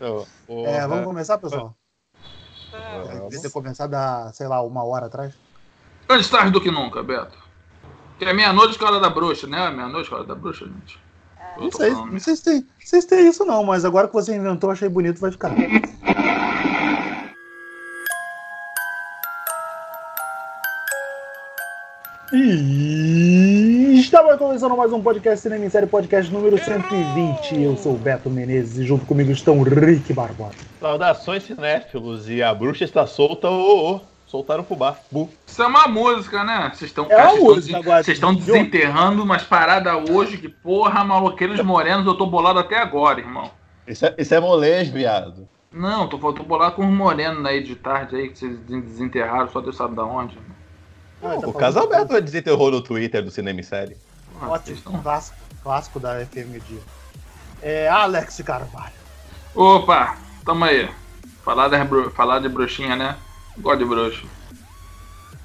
É, vamos começar, pessoal? Devia ter começado há, sei lá, uma hora atrás. Antes tarde do que nunca, Beto. Que é meia-noite com a hora da bruxa, né? Meia-noite com a hora da bruxa, gente. Eu Não sei, falando. não sei se tem, não sei se tem isso não, mas agora que você inventou, achei bonito, vai ficar. E estava começando mais um podcast Cinema em Série, podcast número 120. Eu sou o Beto Menezes e junto comigo estão Rick Barbosa. Saudações cinéfilos e a bruxa está solta, ô, ô, soltaram o fubá. Bu. Isso é uma música, né? Vocês estão É vocês estão agora. Vocês estão desenterrando umas paradas hoje que, porra, maloqueiros morenos, eu tô bolado até agora, irmão. Isso é, isso é molês, viado. Não, tô, tô bolado com os morenos aí de tarde aí, que vocês desenterraram, só Deus sabe da onde. Ah, tá o Casalberto desenterrou no Twitter do Cinema em Série. Ah, Ótimo, estão- clássico, clássico da FM Dia. É Alex Carvalho. Opa, tamo aí. Falar, bru- falar de bruxinha, né? Gosto de bruxa.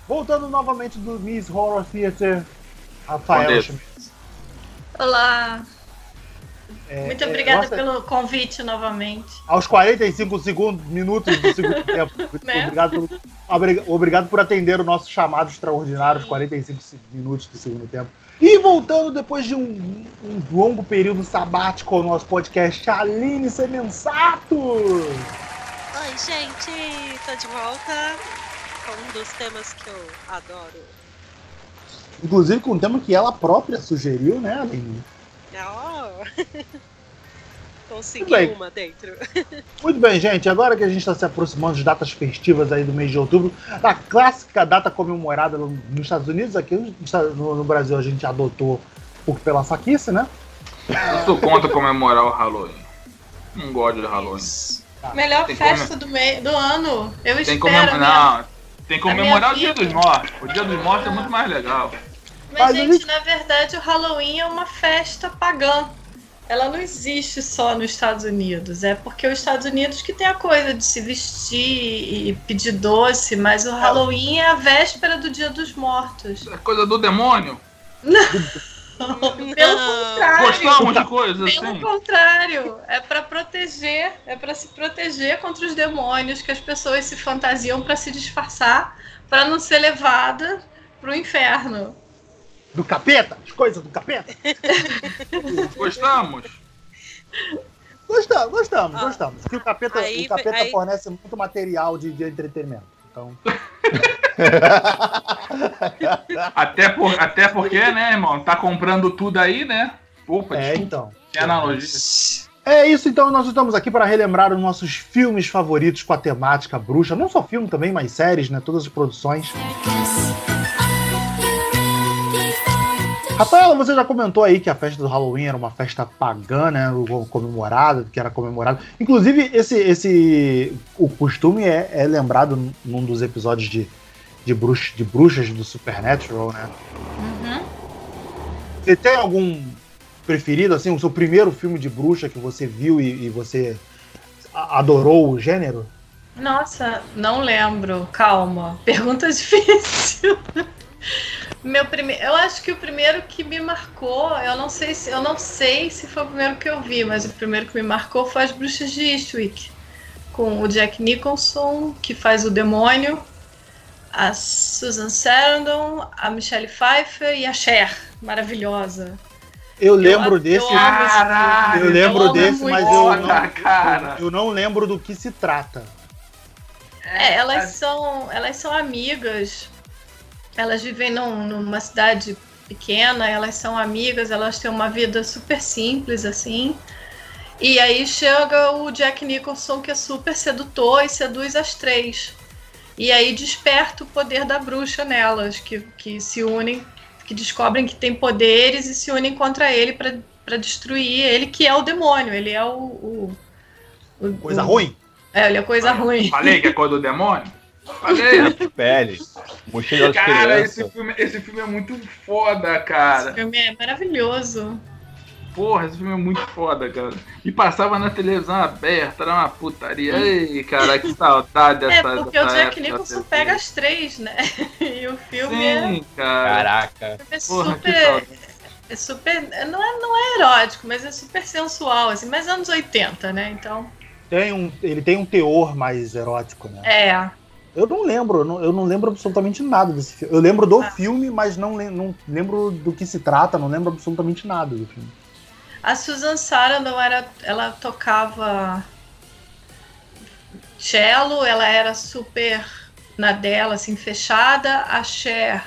Voltando novamente do Miss Horror Theater, Rafael? Schmitz. Olá, É, muito é, obrigada nossa, pelo convite novamente. Aos 45 segundos, minutos do segundo tempo. Né? obrigado, pelo- obrigado por atender o nosso chamado extraordinário, os 45 se- minutos do segundo tempo. E voltando depois de um, um longo período sabático ao nosso podcast, Aline Semensato! Oi, gente! Tô de volta com um dos temas que eu adoro. Inclusive com um tema que ela própria sugeriu, né, Aline? Oh. Consegui uma dentro. Muito bem, gente. Agora que a gente está se aproximando de datas festivas aí do mês de outubro, a clássica data comemorada no- nos Estados Unidos, aqui no, Brasil a gente adotou por pela saquice, né? Eu sou contra comemorar o Halloween. Não gosto de Halloween. Melhor Tem festa do, mei- do ano. Eu Tem que espero. né? Não, tem que comemorar o Dia dos Mortos. O Dia dos Mortos é muito mais legal. Mas, Mas gente, gente- na verdade, o Halloween é uma festa pagã. Ela não existe só nos Estados Unidos. É porque os Estados Unidos que tem a coisa de se vestir e pedir doce, mas o Halloween é a véspera do Dia dos Mortos. É coisa do demônio. Pelo contrário. Gostamos de coisas Pelo assim. contrário, é pra proteger, é pra se proteger contra os demônios que as pessoas se fantasiam pra se disfarçar, pra não ser levada pro inferno. Do capeta? As coisas do capeta? Gostamos. Gostamos, gostamos, Ah. gostamos. Que o capeta, Aí- o capeta aí- fornece muito material de, de entretenimento. Então, Até, por, até porque, né, irmão? Tá comprando tudo aí, né? Opa, é, desculpa. então. Tem analogia. É isso, então nós estamos aqui para relembrar os nossos filmes favoritos com a temática bruxa. Não só filme também, mas séries, né? Todas as produções. Rafaela, você já comentou aí que a festa do Halloween era uma festa pagã, né? Comemorada, que era comemorada. Inclusive, esse, esse o costume é, é lembrado num dos episódios de, de, bruxa, de bruxas do Supernatural, né? Uhum. Você tem algum preferido, assim, o seu primeiro filme de bruxa que você viu e, e você adorou o gênero? Nossa, não lembro. Calma. Pergunta difícil. Meu primeiro, eu acho que o primeiro que me marcou, eu não sei se eu não sei se foi o primeiro que eu vi, mas o primeiro que me marcou foi As Bruxas de Eastwick, com o Jack Nicholson, que faz o demônio, a Susan Sarandon, a Michelle Pfeiffer e a Cher, maravilhosa. Eu lembro eu desse. Caralho, Eu lembro amo desse, mas eu não, cara. eu não lembro do que se trata. É, elas são, elas são amigas. Elas vivem num- numa cidade pequena, elas são amigas, elas têm uma vida super simples assim. E aí chega o Jack Nicholson que é super sedutor e seduz as três. E aí desperta o poder da bruxa nelas, que, que se unem, que descobrem que tem poderes e se unem contra ele para destruir ele, que é o demônio. Ele é o. o- o- Coisa o- ruim. É, ele é coisa ruim. Falei que é coisa do demônio? Pele, mochila de Cara, esse filme, esse filme é muito foda, cara. Esse filme é maravilhoso. Porra, esse filme é muito foda, cara. E passava na televisão aberta, era uma putaria. Ei, cara, que saudade É, dessa porque o dessa Jack época da Nicholson pega as três, né? E o filme é, Sim, cara. Caraca. é Porra, super. É super. Não é, não é erótico, mas é super sensual, assim, mas anos 80, né? Então. tem um, ele tem um teor mais erótico, né? É. Eu não lembro, eu não, eu não lembro absolutamente nada desse filme. Eu lembro do Ah. filme, mas não, não lembro do que se trata, não lembro absolutamente nada do filme. A Susan Sarandon era, ela tocava cello, ela era super na dela, assim, fechada. A Cher,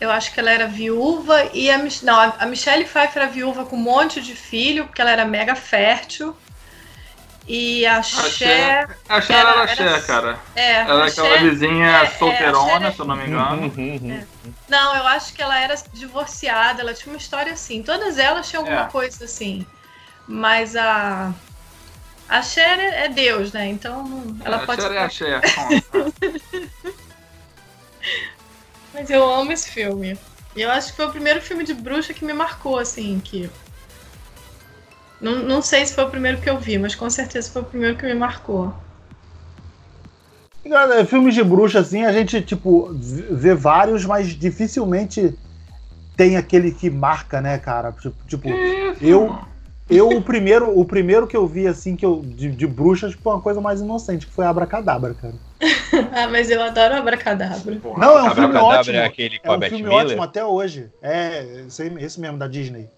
eu acho que ela era viúva e a, não, a a Michelle Pfeiffer era viúva com um monte de filho, porque ela era mega fértil. E a A Cher, Cher, a Cher era- era a era- Cher, cara. é, era aquela Cher- vizinha é, é, a solteirona, Cher é- se eu não me engano. Uhum, Não, eu acho que ela era divorciada, ela tinha uma história assim. Todas elas tinham alguma É. coisa assim. Mas a. A Cher é é Deus, né? Então ela a pode. Cher é a Cher. Mas eu amo esse filme. E eu acho que foi o primeiro filme de bruxa que me marcou, assim, que. Não, não sei se foi o primeiro que eu vi, mas com certeza foi o primeiro que me marcou. É, Filmes de bruxa, assim, a gente, tipo, vê vários, mas dificilmente tem aquele que marca, né, cara? Tipo, tipo, isso, Eu- eu, o primeiro, o primeiro que eu vi, assim, que eu, de, de bruxas, foi uma coisa mais inocente, que foi Abracadabra, cara. ah, mas eu adoro Abracadabra. Porra. Não, é um filme Abracadabra ótimo. é aquele com É um filme Miller. ótimo até hoje. É, esse mesmo, da Disney.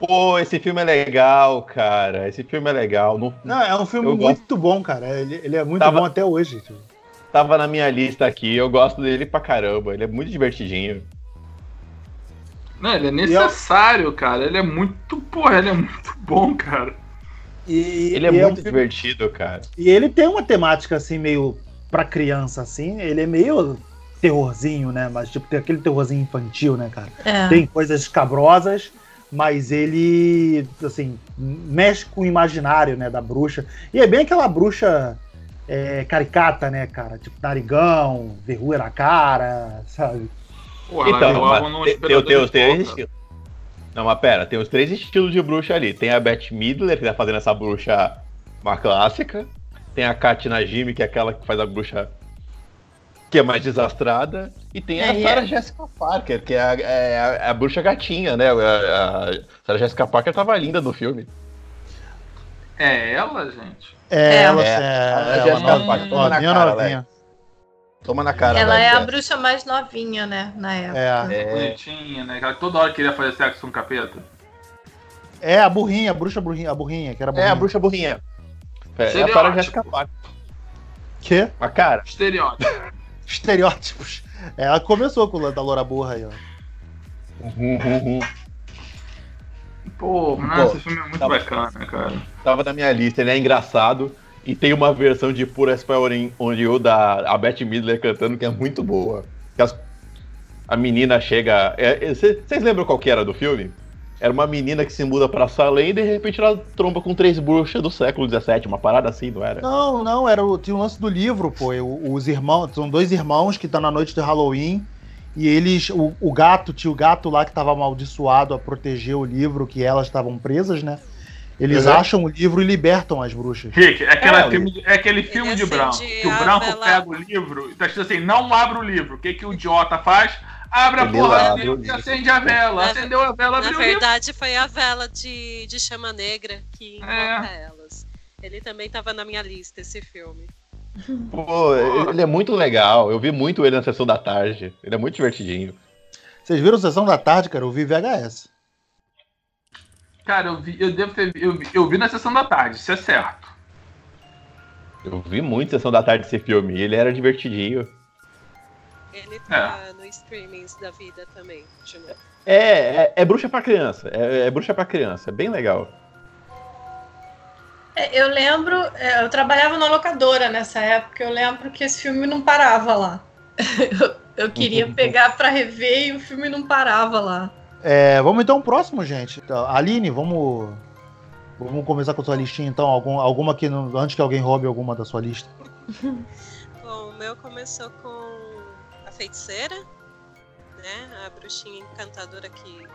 Pô, esse filme é legal, cara. Esse filme é legal. Não, Não, é um filme Eu muito bom, cara. Ele, ele é muito Tava- bom até hoje. tava na minha lista aqui. Eu gosto dele pra caramba. Ele é muito divertidinho. Não, ele é necessário, cara. Ele é muito. Porra, ele é muito bom, cara. E, Ele é e um muito filme- divertido, cara. E ele tem uma temática assim, meio pra criança, assim. Ele é meio terrorzinho, né? Mas, tipo, tem aquele terrorzinho infantil, né, cara? É. Tem coisas escabrosas, mas ele, assim, mexe com o imaginário, né, da bruxa. E é bem aquela bruxa é, caricata, né, cara? Tipo, narigão, verruga na cara, sabe? Porra, Então, mas tem, tem, os três estilos. Não, mas pera, tem os três estilos de bruxa ali. Tem a Beth Midler, que tá fazendo essa bruxa uma clássica. Tem a Katina Jimmy, que é aquela que faz a bruxa que é mais desastrada. E tem a É, e Sarah é- Jessica Parker, que é a, é a- a bruxa gatinha, né? A, a Sarah Jessica Parker tava linda no filme. É ela, gente. É, É. ela, É, é, a ela, Jessica não- Parker, toma na novinha, cara, novinha. Toma na cara, Ela é a bruxa mais novinha, né? Na época. É. É, Bonitinha, né? Ela toda hora queria fazer sexo com o capeta. É, a burrinha, a bruxa burrinha, a burrinha, que era é burrinha. a bruxa burrinha. É, é a. Sarah Jessica Parker. Que? Mas, cara, Estereótipo. Estereótipos. É, Ela começou com o lance da Loura Burra aí, ó. Pô, Pô, nossa, esse filme é muito tá- bacana, cara. tava na minha lista, ele é engraçado. E tem uma versão de Pura onde o da a Beth Midler cantando que é muito boa. Que as- a menina chega. Vocês lembram qual que era do filme? Era uma menina que se muda pra Salem e de repente ela tromba com três bruxas do século XVII, uma parada assim, não era? Não, não, era o, tinha o lance do livro, pô. Os irmãos, são dois irmãos que estão na noite de Halloween. E eles, o, o gato, tinha o gato lá que estava amaldiçoado a proteger o livro que elas estavam presas, né? Eles Uhum. acham o livro e libertam as bruxas. Rick, é, aquela É, filme é aquele filme de acende branco. Que o branco pega o livro e tá escrito assim: não abra o livro. O que, que o idiota faz? Abre a Ele porra e livro. acende a vela. Na- Acendeu a vela, Na verdade, foi a vela de, de chama negra que invoca É. elas. Ele também tava na minha lista, esse filme. Pô, ele é muito legal. Eu vi muito ele na sessão da tarde. Ele é muito divertidinho. Vocês viram Sessão da Tarde, cara? Eu vi VHS. Cara, eu vi, eu devo ter eu vi, eu vi na sessão da tarde, isso é certo. Eu vi muito sessão da tarde esse filme. E ele era divertidinho. Ele tá no streamings da vida também, de novo. É, é, é bruxa pra criança. É, é bruxa pra criança. É bem legal. É, Eu lembro, é, eu trabalhava na locadora nessa época, eu lembro que esse filme não parava lá. Eu, eu queria pegar pra rever e o filme não parava lá. É, vamos então pro próximo, gente. Então, Aline, vamos. Vamos começar com a sua listinha, então. Algum, alguma que. não- Antes que alguém roube alguma da sua lista. Bom, o meu começou com a feiticeira, né? A bruxinha encantadora que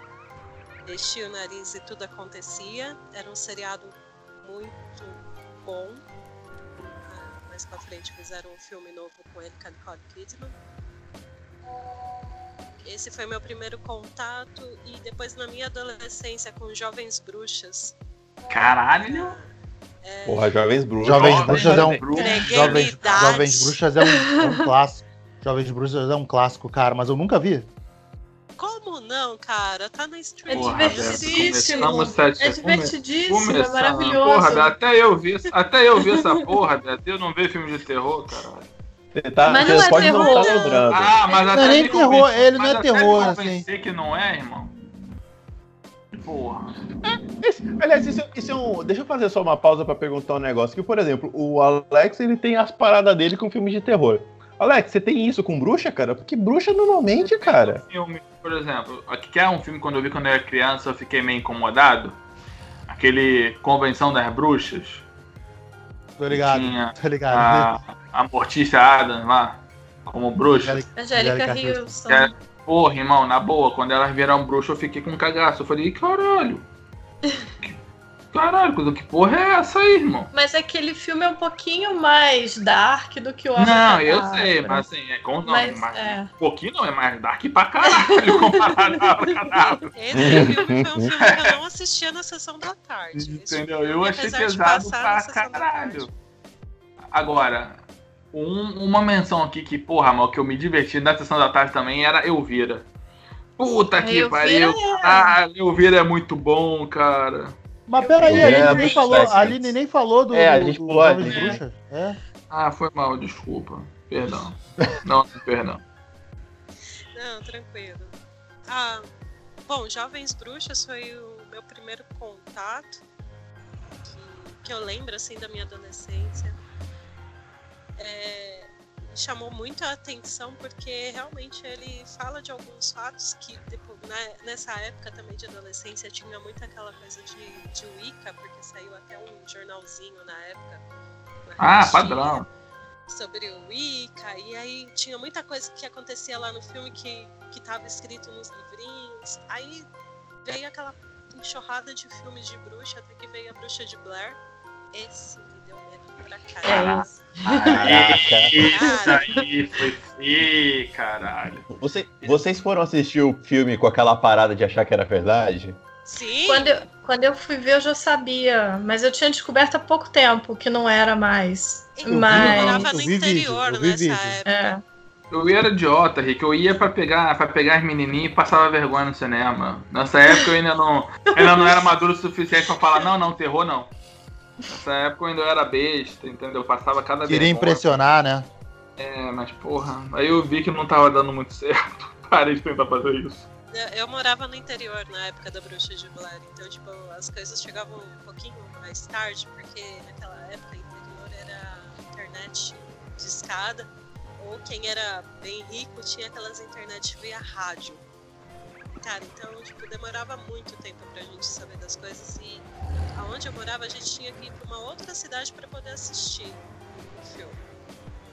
mexia o nariz e tudo acontecia. Era um seriado muito bom. Ah, mais pra frente fizeram um filme novo com ele, com a Nicole Kidman. Esse foi meu primeiro contato e depois na minha adolescência com Jovens Bruxas. Caralho. É, Porra, Jovens Bruxas. Jovens Bruxas é um. Jovens. Jovens Bruxas é um, é um clássico. Jovens Bruxas é um clássico, cara, mas eu nunca vi. Como não, cara? Tá na É stream. Porra, Beto, divertidíssimo. começamos sete- É divertidíssimo, é maravilhoso. Porra, Beto, até eu vi, até eu vi essa porra, Beto. Eu não vejo filme de terror, caralho. Você, tá, Mas não é pode não terror. estar lembrando. Ah, mas Não é até nem me terror, ele não é até terror, convencer que não é, irmão. Porra. Esse- aliás, isso, isso é um. Deixa eu fazer só uma pausa pra perguntar um negócio. Que, por exemplo, o Alex ele tem as paradas dele com filmes de terror. Alex, você tem isso com bruxa, cara? Porque bruxa normalmente, cara. Filme, por exemplo, aqui que é um filme quando eu vi quando eu era criança, eu fiquei meio incomodado. Aquele Convenção das Bruxas. Tô ligado, Tinha tô ligado. a, a Mortícia Adams lá, como bruxa. Angélica- Wilson. É. Porra, irmão, na boa, quando elas vieram bruxa, eu fiquei com um cagaço. Eu falei, caralho. Caralho, que porra é essa aí, irmão? Mas aquele filme é um pouquinho mais dark do que o Homem Não, eu sei, mas assim, é com não, Mas, mas é. um pouquinho não, é mais dark pra caralho comparado a Cadáver. Esse filme foi um filme que eu não assistia na sessão da tarde. Entendeu? filme, Eu achei pesado pra caralho. tarde. Agora, um- uma menção aqui que, porra, mal, que eu me diverti na sessão da tarde também era Elvira. Puta que Elvira pariu. é. Ah, Elvira é muito bom, cara. Mas peraí, a É, Aline nem muito falou, a Aline nem falou do, É, a do- gente do pulou a Jovens Aline. Bruxas. É. Ah, foi mal, desculpa. Perdão. Não, perdão. Não, tranquilo. Ah, bom, Jovens Bruxas foi o meu primeiro contato que, que eu lembro assim da minha adolescência. É, chamou muito a atenção porque realmente ele fala de alguns fatos que depois, na- nessa época também de adolescência tinha muito aquela coisa de, de Wicca, porque saiu até um jornalzinho na época. Ah, padrão. sobre o Wicca, e aí tinha muita coisa que acontecia lá no filme que, que tava escrito nos livrinhos. Aí veio aquela enxurrada de filmes de bruxa, até que veio a bruxa de Blair. Esse Caraca. Isso aí foi feio, caralho. Você- vocês foram assistir o filme com aquela parada de achar que era verdade? Sim, Quando eu, quando eu fui ver, eu já sabia. Mas eu tinha descoberto há pouco tempo que não era mais. eu Mas. morava Eu no vi vídeo, interior eu vi nessa vídeo. época. É. Eu era idiota, Rick. Eu ia pra pegar, pra pegar as menininhas e passava vergonha no cinema. Nessa época eu ainda não, ainda não era maduro o suficiente pra falar, não, não, terror não. Nessa época eu ainda era besta, entendeu? Eu passava cada Queria vergonha. impressionar, né? É, mas porra, aí eu vi que não tava dando muito certo. Parei de tentar fazer isso. Eu, eu morava no interior na época da bruxa de Blair, então tipo, as coisas chegavam um pouquinho mais tarde, porque naquela época interior era internet de escada, ou quem era bem rico tinha aquelas internet via rádio. Cara, então tipo, demorava muito tempo pra gente saber das coisas e aonde eu morava a gente tinha que ir pra uma outra cidade pra poder assistir o filme.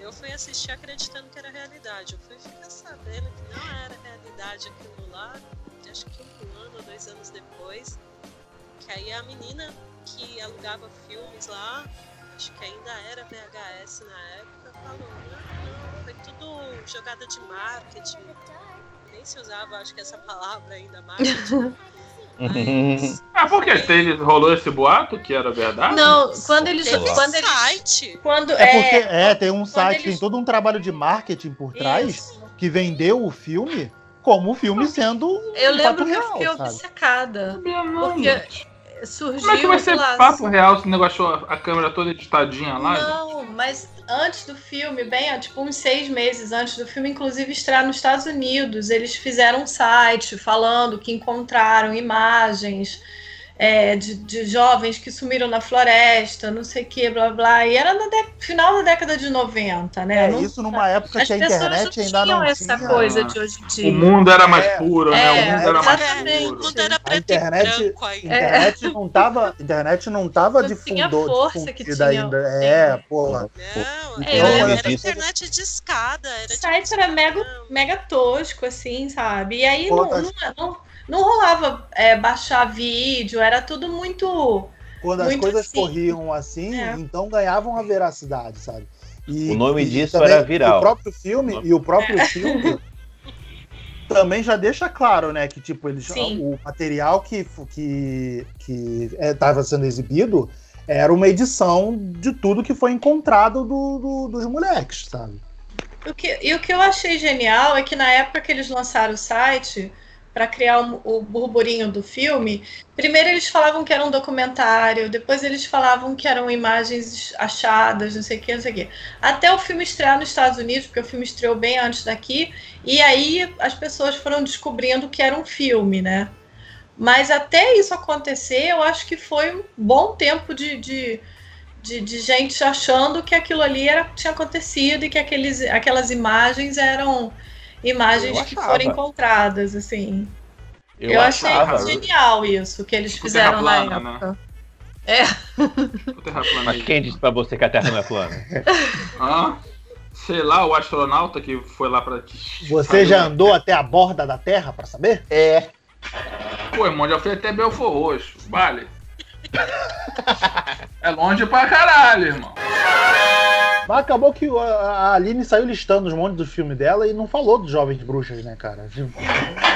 Eu fui assistir acreditando que era realidade. Eu fui ficar sabendo que não era realidade aquilo lá, acho que um ano, dois anos depois. Que aí a menina que alugava filmes lá, acho que ainda era VHS na época, falou, não, não, foi tudo jogada de marketing. Nem se usava, acho que essa palavra ainda, marketing. Mas Ah, por que teve, rolou esse boato que era verdade? Não, quando eles. teve Quando eles. site. Quando, É porque é, tem um site, eles- tem todo um trabalho de marketing por trás Isso. que vendeu o filme como o filme sendo um Eu lembro fato que eu fiquei sabe? obcecada. Porque. Surgiu. Como é que vai ser lá, papo real se o negócio achou a câmera toda editadinha lá? Não, mas antes do filme, bem, tipo uns seis meses antes do filme, inclusive estrear nos Estados Unidos, eles fizeram um site falando que encontraram imagens é, de, de jovens que sumiram na floresta, não sei o que, blá blá. E era no de- final da década de 90, né? É, Não- isso numa época As que a internet não ainda não essa tinha. coisa de hoje em dia. O mundo era mais É. puro, né? É, O mundo era mais puro. Tudo era A preto internet- e branco aí. internet não tava, internet não tava tinha difundou, força que tinha. ainda. É, porra. Não, É, era, era internet de escada. Era O tipo, site era mega, mega tosco, assim, sabe? E aí Pô, não, tá- não, não, não rolava é, baixar vídeo, era tudo muito. Quando as Muito coisas assim. corriam assim, É. então ganhavam a veracidade, sabe? E, O nome e disso também era viral. O próprio filme, e o próprio filme também já deixa claro, né, que tipo, eles, Sim. o material que, que, que estava sendo exibido era uma edição de tudo que foi encontrado do, do, dos moleques, sabe? O que, e o que eu achei genial é que na época que eles lançaram o site, para criar o, o, burburinho do filme, primeiro eles falavam que era um documentário, depois eles falavam que eram imagens achadas, não sei o que, não sei o que. Até o filme estrear nos Estados Unidos, porque o filme estreou bem antes daqui, e aí as pessoas foram descobrindo que era um filme, né? Mas até isso acontecer, eu acho que foi um bom tempo de, de, de, de gente achando que aquilo ali era, tinha acontecido e que aqueles, aquelas imagens eram imagens que foram encontradas, assim. Eu, eu achei achava. genial isso que eles fizeram plana, na época. Né? É. Mas quem disse pra você que a Terra não é plana? ah, sei lá, o astronauta que foi lá pra. Você já andou até a borda da Terra pra saber? É. Pô, irmão, já fui até Belfor Roxo. Vale. É longe pra caralho, irmão. Mas acabou que a Aline saiu listando os montes do filme dela e não falou dos Jovens Bruxas, né, cara?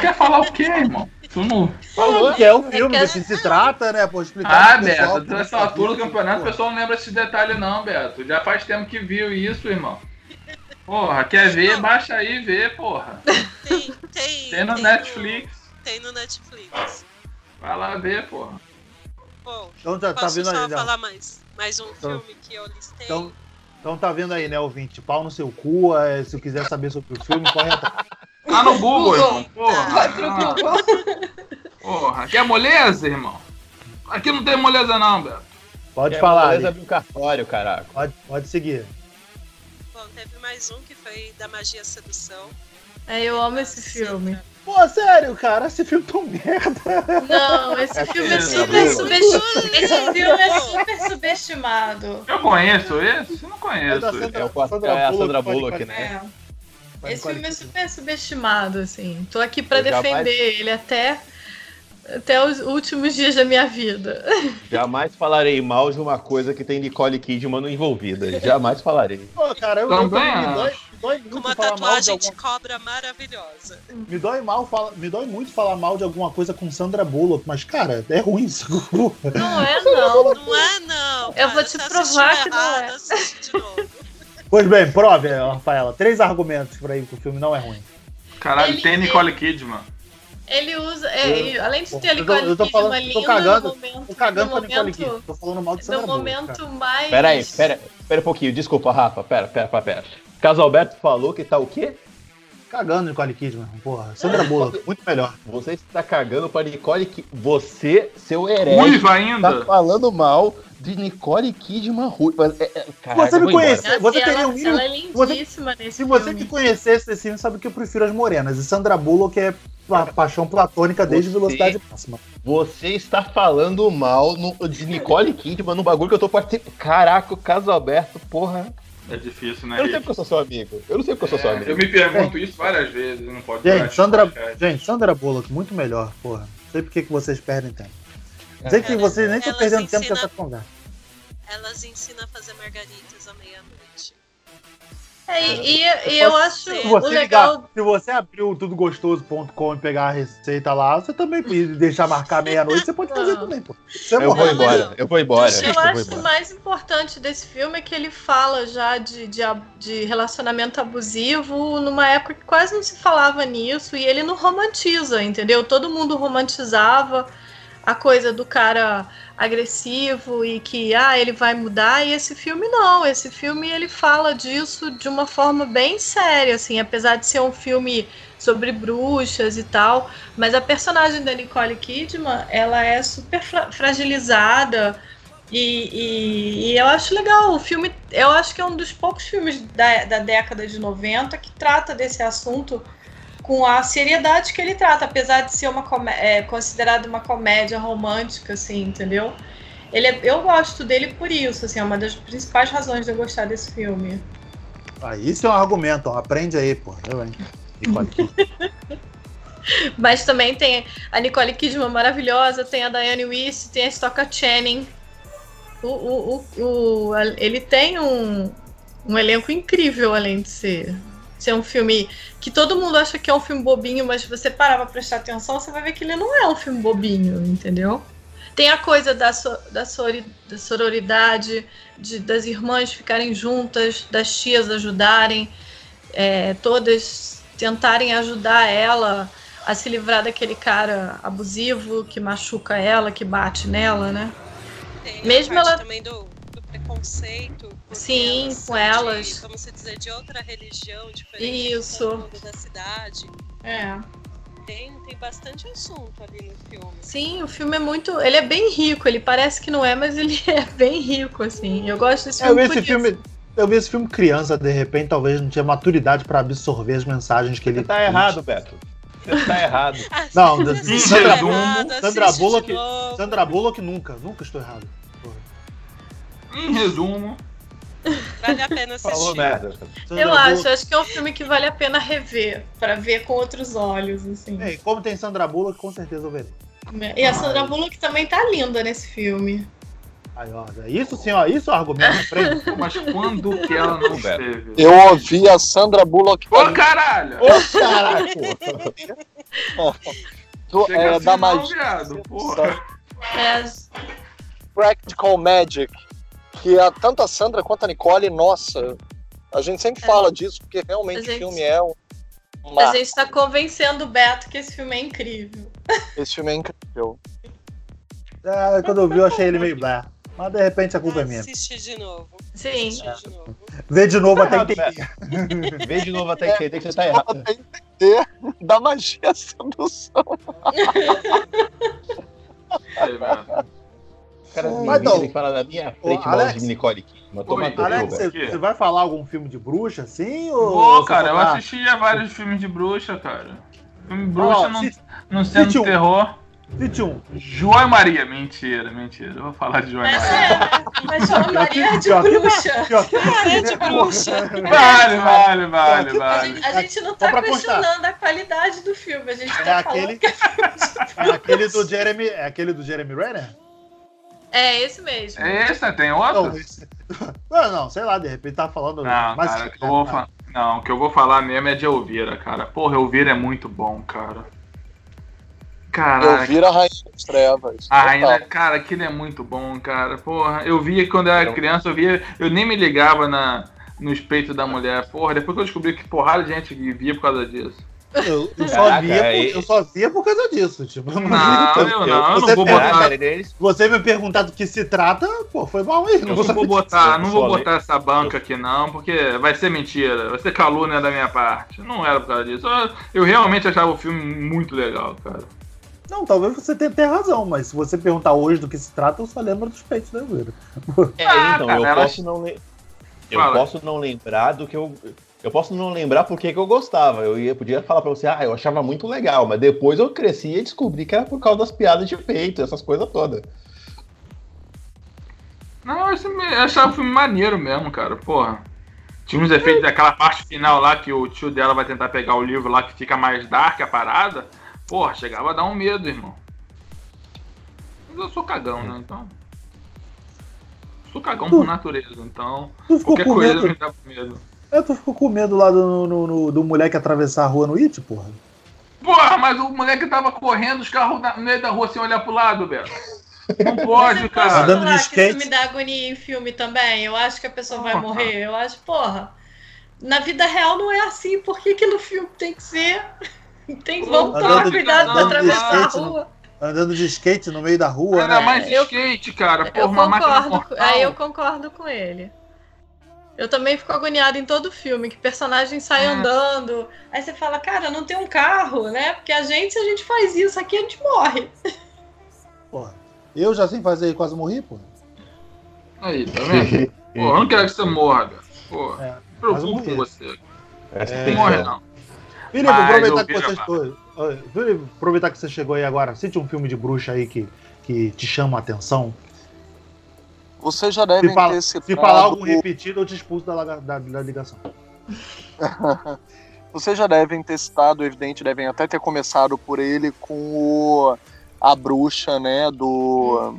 Quer falar o quê, irmão? Tu não. Falou que é um filme, que se trata, né? Por explicar. Ah, Beto, tu essa altura do campeonato, o pessoal não lembra esse detalhe, não, Beto. Já faz tempo que viu isso, irmão. Porra, quer ver? Baixa aí e vê, porra. Tem, tem. Tem no tem Netflix. No, tem no Netflix. Vai lá ver, porra. Bom, então, tá, tá vendo aí, falar mais, mais um então, filme que eu listei. Então, então tá vendo aí, né, ouvinte? Pau no seu cu, é, se quiser saber sobre o filme, corre atrás. Tá no Google, irmão. Porra. Google. Porra, quer moleza, irmão? Aqui não tem moleza não, Beto. Pode quer falar. Moleza abre um cartório, caraca. Pode, pode seguir. Bom, teve mais um que foi da Magia Sedução. É, eu amo esse filme. Pô, sério, cara, esse filme é tão merda. Não, esse é filme é super subestimado. Esse filme é super subestimado. Eu conheço esse? Eu não conheço. É, Sandra, é, o, Sandra é a Sandra Bullock, né? É. Esse filme é super subestimado, assim. Tô aqui pra eu defender jamais... ele até, até os últimos dias da minha vida. Jamais falarei mal de uma coisa que tem Nicole Kidman envolvida. Jamais falarei. Pô, cara, eu, Também eu, dói muito Com uma tatuagem de, alguma... de, cobra maravilhosa. Me dói, mal, fala... me dói muito falar mal de alguma coisa com Sandra Bullock, mas, cara, é ruim isso. Não é, não. Não é, não. Eu vou te provar que não é. Pois bem, prove, Rafaela. Três argumentos pra ir que o filme não é ruim. Caralho, ele, tem Nicole Kidman. Ele usa. É, além de ter Nicole Kidman eu tô falando, linda, tô cagando, momento, tô cagando pra Nicole Kidman. Tô falando mal de Sandra No momento cara. mais. Pera aí, pera, pera um pouquinho. Desculpa, Rafa. Pera, pera, pera. pera. Caso Alberto falou que tá o quê? Cagando Nicole Kidman, porra. Sandra Bullock, muito melhor. Você está cagando para Nicole Kidman. Você, seu herege, Ruiva ainda. tá falando mal de Nicole Kidman ruiva. É, é, você me conhece, você teria um mínimo... Ela é lindíssima você, nesse Se você me conhecesse esse filme, sabe que eu prefiro as morenas. E Sandra Bullock é a paixão platônica desde você, velocidade máxima. Você está falando mal no, de Nicole Kidman no bagulho que eu tô participando. Caraca, o caso aberto, porra. É difícil, né? Eu não sei porque eu sou seu amigo. Eu não sei porque eu sou seu é, amigo. Eu me pergunto isso várias vezes, não pode Gente, Sandra, gente, Sandra Bullock, muito melhor, porra. Não sei por que vocês perdem tempo. Não sei que vocês nem estão perdendo tempo com essa conversa. Elas ensinam a fazer margaritas à meia-noite. É, e, e, e eu acho se você legal... Ligar, se você abrir o tudogostoso.com e pegar a receita lá, você também pode deixar marcar meia-noite, você pode fazer também, pô. eu vou embora, eu vou embora. Eu, eu acho que o mais importante desse filme é que ele fala já de, de, de relacionamento abusivo numa época que quase não se falava nisso e ele não romantiza, entendeu? Todo mundo romantizava a coisa do cara agressivo e que ah, ele vai mudar e esse filme não, esse filme ele fala disso de uma forma bem séria assim, apesar de ser um filme sobre bruxas e tal, mas a personagem da Nicole Kidman, ela é super fra fragilizada e, e, e, eu acho legal. O filme, eu acho que é um dos poucos filmes da, da década de 90 que trata desse assunto com a seriedade que ele trata, apesar de ser uma é, considerado uma comédia romântica, assim, entendeu? Ele é, eu gosto dele por isso, assim, é uma das principais razões de eu gostar desse filme. Ah, isso é um argumento, ó, aprende aí, pô. Eu, hein? Mas também tem a Nicole Kidman maravilhosa, tem a Diane Weiss, tem a Stocka Channing. O, o, o, o, ele tem um, um elenco incrível, além de ser ser um filme que todo mundo acha que é um filme bobinho, mas se você parar pra prestar atenção, você vai ver que ele não é um filme bobinho, entendeu? Tem a coisa da, so, da, sori, da sororidade, de, das irmãs ficarem juntas, das tias ajudarem, é, todas tentarem ajudar ela a se livrar daquele cara abusivo que machuca ela, que bate nela, né? Tem Mesmo ela- também do preconceito. Sim, elas com elas. De, vamos dizer, de outra religião diferente Isso. mundo da cidade. É. Tem, tem bastante assunto ali no filme. Sim, o filme é muito. Ele é bem rico, ele parece que não é, mas ele é bem rico, assim. Eu gosto desse É, Eu filme. vi esse filme. Eu vi esse filme criança, de repente, talvez não tinha maturidade pra absorver as mensagens que ele. Você tá errado, Beto. Você tá errado. Não, Sandra errado, Sandra Bullock-. Sandra Bullock nunca, nunca estou errado. Em resumo, Vale a pena assistir. Falou merda. Sandra Eu Bullock- acho, acho que é um filme que vale a pena rever, pra ver com outros olhos, assim. É, e como tem Sandra Bullock, com certeza eu verei. E a Sandra Bullock também tá linda nesse filme. Aí, ó, isso sim, ó, isso é um argumento mas quando que ela não esteve? Eu ouvi a Sandra Bullock Ô, caralho! Ô, caralho! do, Chega é, assim da magia. viado, porra. É, Practical Magic. Que a, tanto a Sandra quanto a Nicole, nossa, a gente sempre É. fala disso, porque realmente gente- o filme é um. a gente tá convencendo o Beto que esse filme é incrível. Esse filme é incrível. É, quando eu vi, eu achei ele meio blá. Mas de repente a culpa é minha. Assiste de novo. Sim. Assiste de novo. Vê de novo até Errado, entender. Vê de novo até entender que você tá Só errado. pra entender da magia sedução. Aí, velho. Cara, Mas tem que falar na minha frente mal de Nicole Kidman. Toma Alex, você, você vai falar algum filme de bruxa, assim? Ou cara, eu tá- assistia vários filmes de bruxa, cara. Filme bruxa não, não sendo terror. Cite um. João e Maria, mentira, mentira. Eu vou falar de João e Maria. é, mas João Maria é de bruxa. Que- É de bruxa. Vale, vale, vale, A vale. gente, a gente não tá questionando a qualidade do filme, a gente É tá aquele, falando que é aquele do Jeremy. É aquele do Jeremy Renner? É esse mesmo. É esse, né? Tem Não, outro? esse... não, não, sei lá, de repente tá falando. Não, mais- cara, o que eu vou fa- não, o que eu vou falar mesmo é de Elvira, cara. Porra, Elvira é muito bom, cara. Eu Caralho, viro a Rainha das Trevas. a rainha, cara, aquilo é muito bom, cara. Porra, eu via quando eu era criança, eu via, eu nem me ligava na, nos peitos da mulher. Porra, depois que eu descobri que porrada de gente via por causa disso. Eu, eu só Caraca, via, eu só via por causa disso. Tipo, eu não Não, não, eu não Você vou botar. Você me perguntar do que se trata, pô, foi mal aí. Não não vou botar, não vou botar essa banca aqui não, porque vai ser mentira, vai ser calúnia da minha parte. Não era por causa disso. Eu, eu realmente achava o filme muito legal, cara. Não, talvez você tenha, tenha razão, mas se você perguntar hoje do que se trata, eu só lembro dos peitos da Elvira. É, Ah, então, cara, eu ela- posso não le- Eu posso não lembrar do que eu. Eu posso não lembrar por que que eu gostava. Eu ia, podia falar pra você, ah, eu achava muito legal, mas depois eu cresci e descobri que era por causa das piadas de peito, essas coisas todas. Não, eu achava o filme maneiro mesmo, cara. Porra. Tinha uns efeitos daquela parte final lá que o tio dela vai tentar pegar o livro lá que fica mais dark a parada. Porra, chegava a dar um medo, irmão. Mas eu sou cagão, né? Então. Sou cagão por natureza, então. Tu ficou Qualquer com coisa medo? me dá medo. É, tu ficou com medo lá do, no, no- do moleque atravessar a rua no It, porra? Porra, mas o moleque tava correndo, os carros na- no meio da rua sem olhar pro lado, Beto. Não pode, cara. Andando de falar que skate. isso me dá agonia em filme também? Eu acho que a pessoa vai morrer. Eu acho, porra. Na vida real não é assim. Por que, que no filme tem que ser? Tem que Andando voltar de- cuidado pra andando de atravessar a skate, rua. Andando de skate no meio da rua, Ainda né? mais Eu- skate, cara. Eu Porra, uma máquina concordo. com- mortal. Aí eu concordo com ele. Eu também fico agoniada em todo filme, que personagem sai É. andando. Aí você fala, cara, não tem um carro, né? Porque a gente, se a gente faz isso aqui, a gente morre. Porra. Eu já sem fazer quase morri, porra. Aí, tá vendo? Pô, eu não quero que você morra, cara. Pô, É, me preocupo com você. Essa É. Não morre, que não. Felipe, Mas aproveitar eu que aproveitar que você chegou aí agora. Sente um filme de bruxa aí que, que te chama a atenção. Vocês já devem Se, fala- ter se citado. falar algo repetido, eu te expulso da, da- da ligação. Vocês já devem ter citado, evidente, devem até ter começado por ele com o, a bruxa, né, do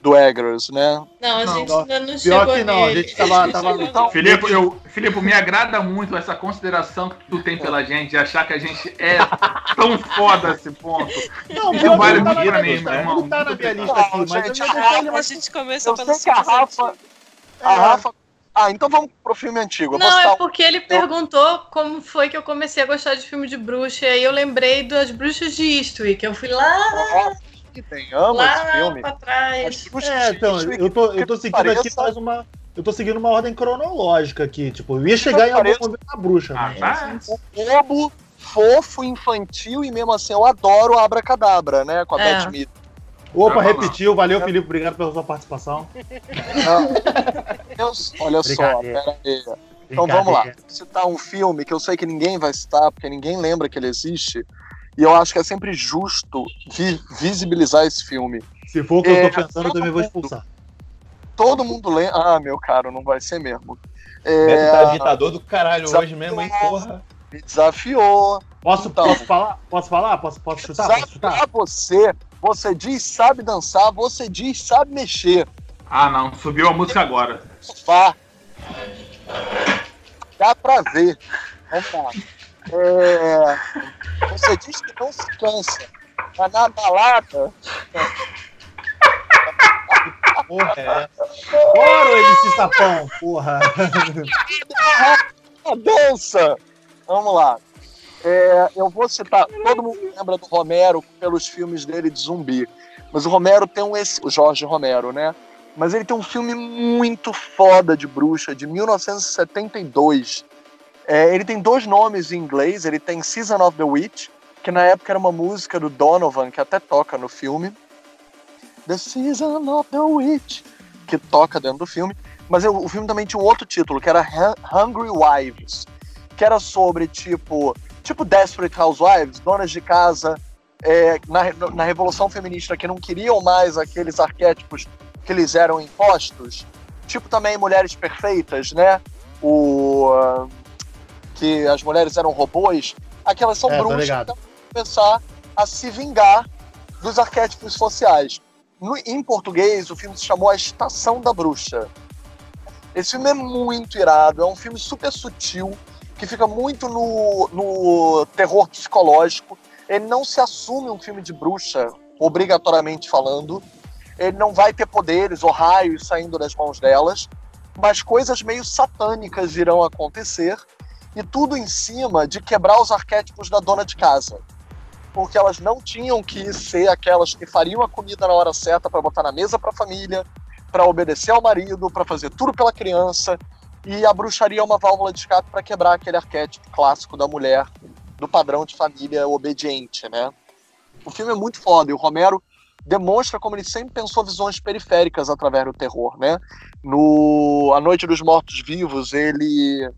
do Eggers, né? Não, a Não, gente ó, ainda não Pior chegou que não, a nele. gente tava. tava Então, Filipe, eu, Filipe, me agrada muito essa consideração que tu tem pela gente, de achar que a gente é tão foda a esse ponto. não, pior vale não tá muito pra mim, meu irmão. Não tá na minha Muito lista aqui, Não, mas eu gente, A mais. gente começou a Rafa. A É. Rafa. Ah, então vamos pro filme antigo. Eu Não, é um- porque ele perguntou como foi que eu comecei a gostar de filme de bruxa. E aí eu lembrei das bruxas de Eastwick. Eu fui lá, que tem, amo esse lá filme. pra trás. É, então, eu tô, eu tô seguindo aqui pareça- mais uma. Eu tô seguindo uma ordem cronológica aqui. Tipo, eu ia chegar em algum momento na bruxa. Ah, mas- tá. bobo, fofo, infantil e mesmo assim eu adoro Abracadabra, né? Com a É. Beth Smith. Opa, bom. repetiu. Valeu, Felipe. Obrigado pela sua participação. Eu- olha só, pera aí. Então vamos lá. Citar um filme que eu sei que ninguém vai citar, porque ninguém lembra que ele existe. E eu acho que é sempre justo vi- visibilizar esse filme. Se for o que eu É, tô pensando, eu também vou expulsar. Todo mundo lembra. Ah, meu caro, não vai ser mesmo. É, tá ditador do caralho Desafio. hoje mesmo, hein, porra. me desafiou. Posso, Então. posso falar? Posso falar? Posso, posso chutar? Posso chutar? Desafiar você. Você diz sabe dançar, você diz sabe mexer. Ah, não, subiu a música agora. Sofá. Dá pra ver. Vamos lá. É, Você diz que não se cansa. Mas na balada, Porra, é? Bora, MC Sapão, porra. a dança. Vamos lá. É, eu vou citar. Todo mundo lembra do Romero pelos filmes dele de zumbi. Mas o Romero tem um. esse- O Jorge Romero, né? Mas ele tem um filme muito foda de bruxa, de 1972. É, ele tem dois nomes em inglês. Ele tem Season of the Witch, que na época era uma música do Donovan, que até toca no filme. The Season of the Witch, que toca dentro do filme. Mas eu- o filme também tinha um outro título, que era Hun- Hungry Wives, que era sobre, tipo, tipo Desperate Housewives, donas de casa, é, na, na Revolução Feminista, que não queriam mais aqueles arquétipos que lhes eram impostos. Tipo também Mulheres Perfeitas, né? O, ah, que as mulheres eram robôs. Aquelas são É, bruxas que vão começar a se vingar dos arquétipos sociais. No- em português, o filme se chamou A Estação da Bruxa. Esse filme é muito irado, é um filme super sutil, que fica muito no, no terror psicológico. Ele não se assume um filme de bruxa, obrigatoriamente falando. Ele não vai ter poderes ou raios saindo das mãos delas, mas coisas meio satânicas irão acontecer, e tudo em cima de quebrar os arquétipos da dona de casa porque elas não tinham que ser aquelas que fariam a comida na hora certa para botar na mesa para a família, para obedecer ao marido, para fazer tudo pela criança. E a bruxaria é uma válvula de escape para quebrar aquele arquétipo clássico da mulher, do padrão de família obediente, né? O filme é muito foda e o Romero demonstra como ele sempre pensou visões periféricas através do terror, né? No A Noite dos Mortos Vivos, ele